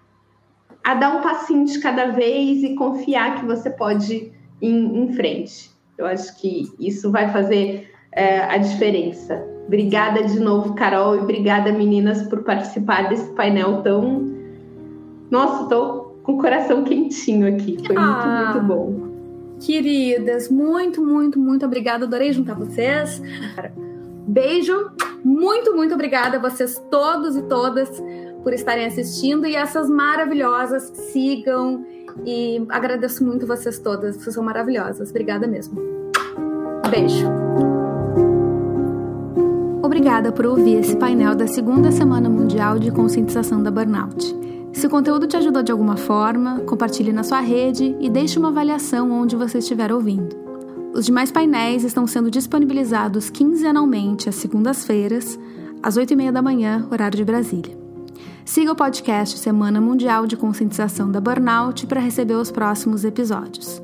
a dar um passinho de cada vez e confiar que você pode ir em frente. Eu acho que isso vai fazer é, a diferença. Obrigada de novo, Carol, e obrigada, meninas, por participar desse painel tão. Nossa, tô com o coração quentinho aqui. Foi ah, muito, muito bom. Queridas, muito, muito, muito obrigada. Adorei juntar vocês. Beijo, muito, muito obrigada a vocês todos e todas por estarem assistindo e essas maravilhosas sigam e agradeço muito vocês todas, vocês são maravilhosas. Obrigada mesmo. Beijo. Obrigada por ouvir esse painel da segunda Semana Mundial de Conscientização da Burnout. Se o conteúdo te ajudou de alguma forma, compartilhe na sua rede e deixe uma avaliação onde você estiver ouvindo. Os demais painéis estão sendo disponibilizados quinzenalmente às segundas-feiras, às 8h30 da manhã, horário de Brasília. Siga o podcast Semana Mundial de Conscientização da Burnout para receber os próximos episódios.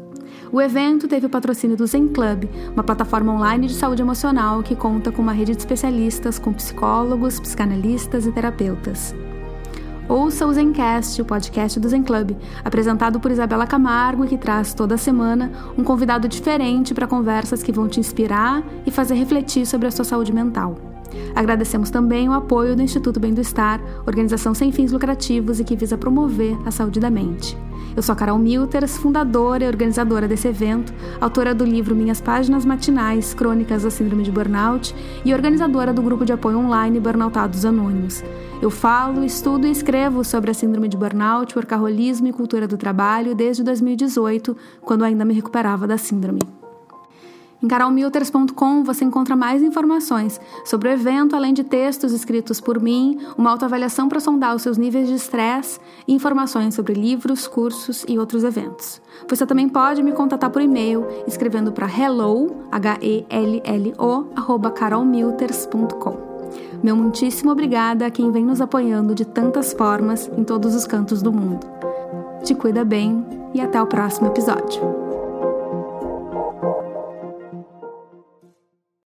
O evento teve o patrocínio do Zen Club, uma plataforma online de saúde emocional que conta com uma rede de especialistas com psicólogos, psicanalistas e terapeutas. Ouça o Zencast, o podcast do Zen Club, apresentado por Isabela Camargo que traz toda semana um convidado diferente para conversas que vão te inspirar e fazer refletir sobre a sua saúde mental. Agradecemos também o apoio do Instituto Bem do Estar, organização sem fins lucrativos e que visa promover a saúde da mente. Eu sou a Carol Milters, fundadora e organizadora desse evento, autora do livro Minhas Páginas Matinais, Crônicas da Síndrome de Burnout e organizadora do grupo de apoio online Burnoutados Anônimos. Eu falo, estudo e escrevo sobre a síndrome de burnout, workaholismo e cultura do trabalho desde 2018, quando ainda me recuperava da síndrome. Em carolmilters.com você encontra mais informações sobre o evento, além de textos escritos por mim, uma autoavaliação para sondar os seus níveis de estresse e informações sobre livros, cursos e outros eventos. Você também pode me contatar por e-mail escrevendo para hello, H-E-L-L-O, arroba carolmilters.com. Meu muitíssimo obrigada a quem vem nos apoiando de tantas formas em todos os cantos do mundo. Te cuida bem e até o próximo episódio.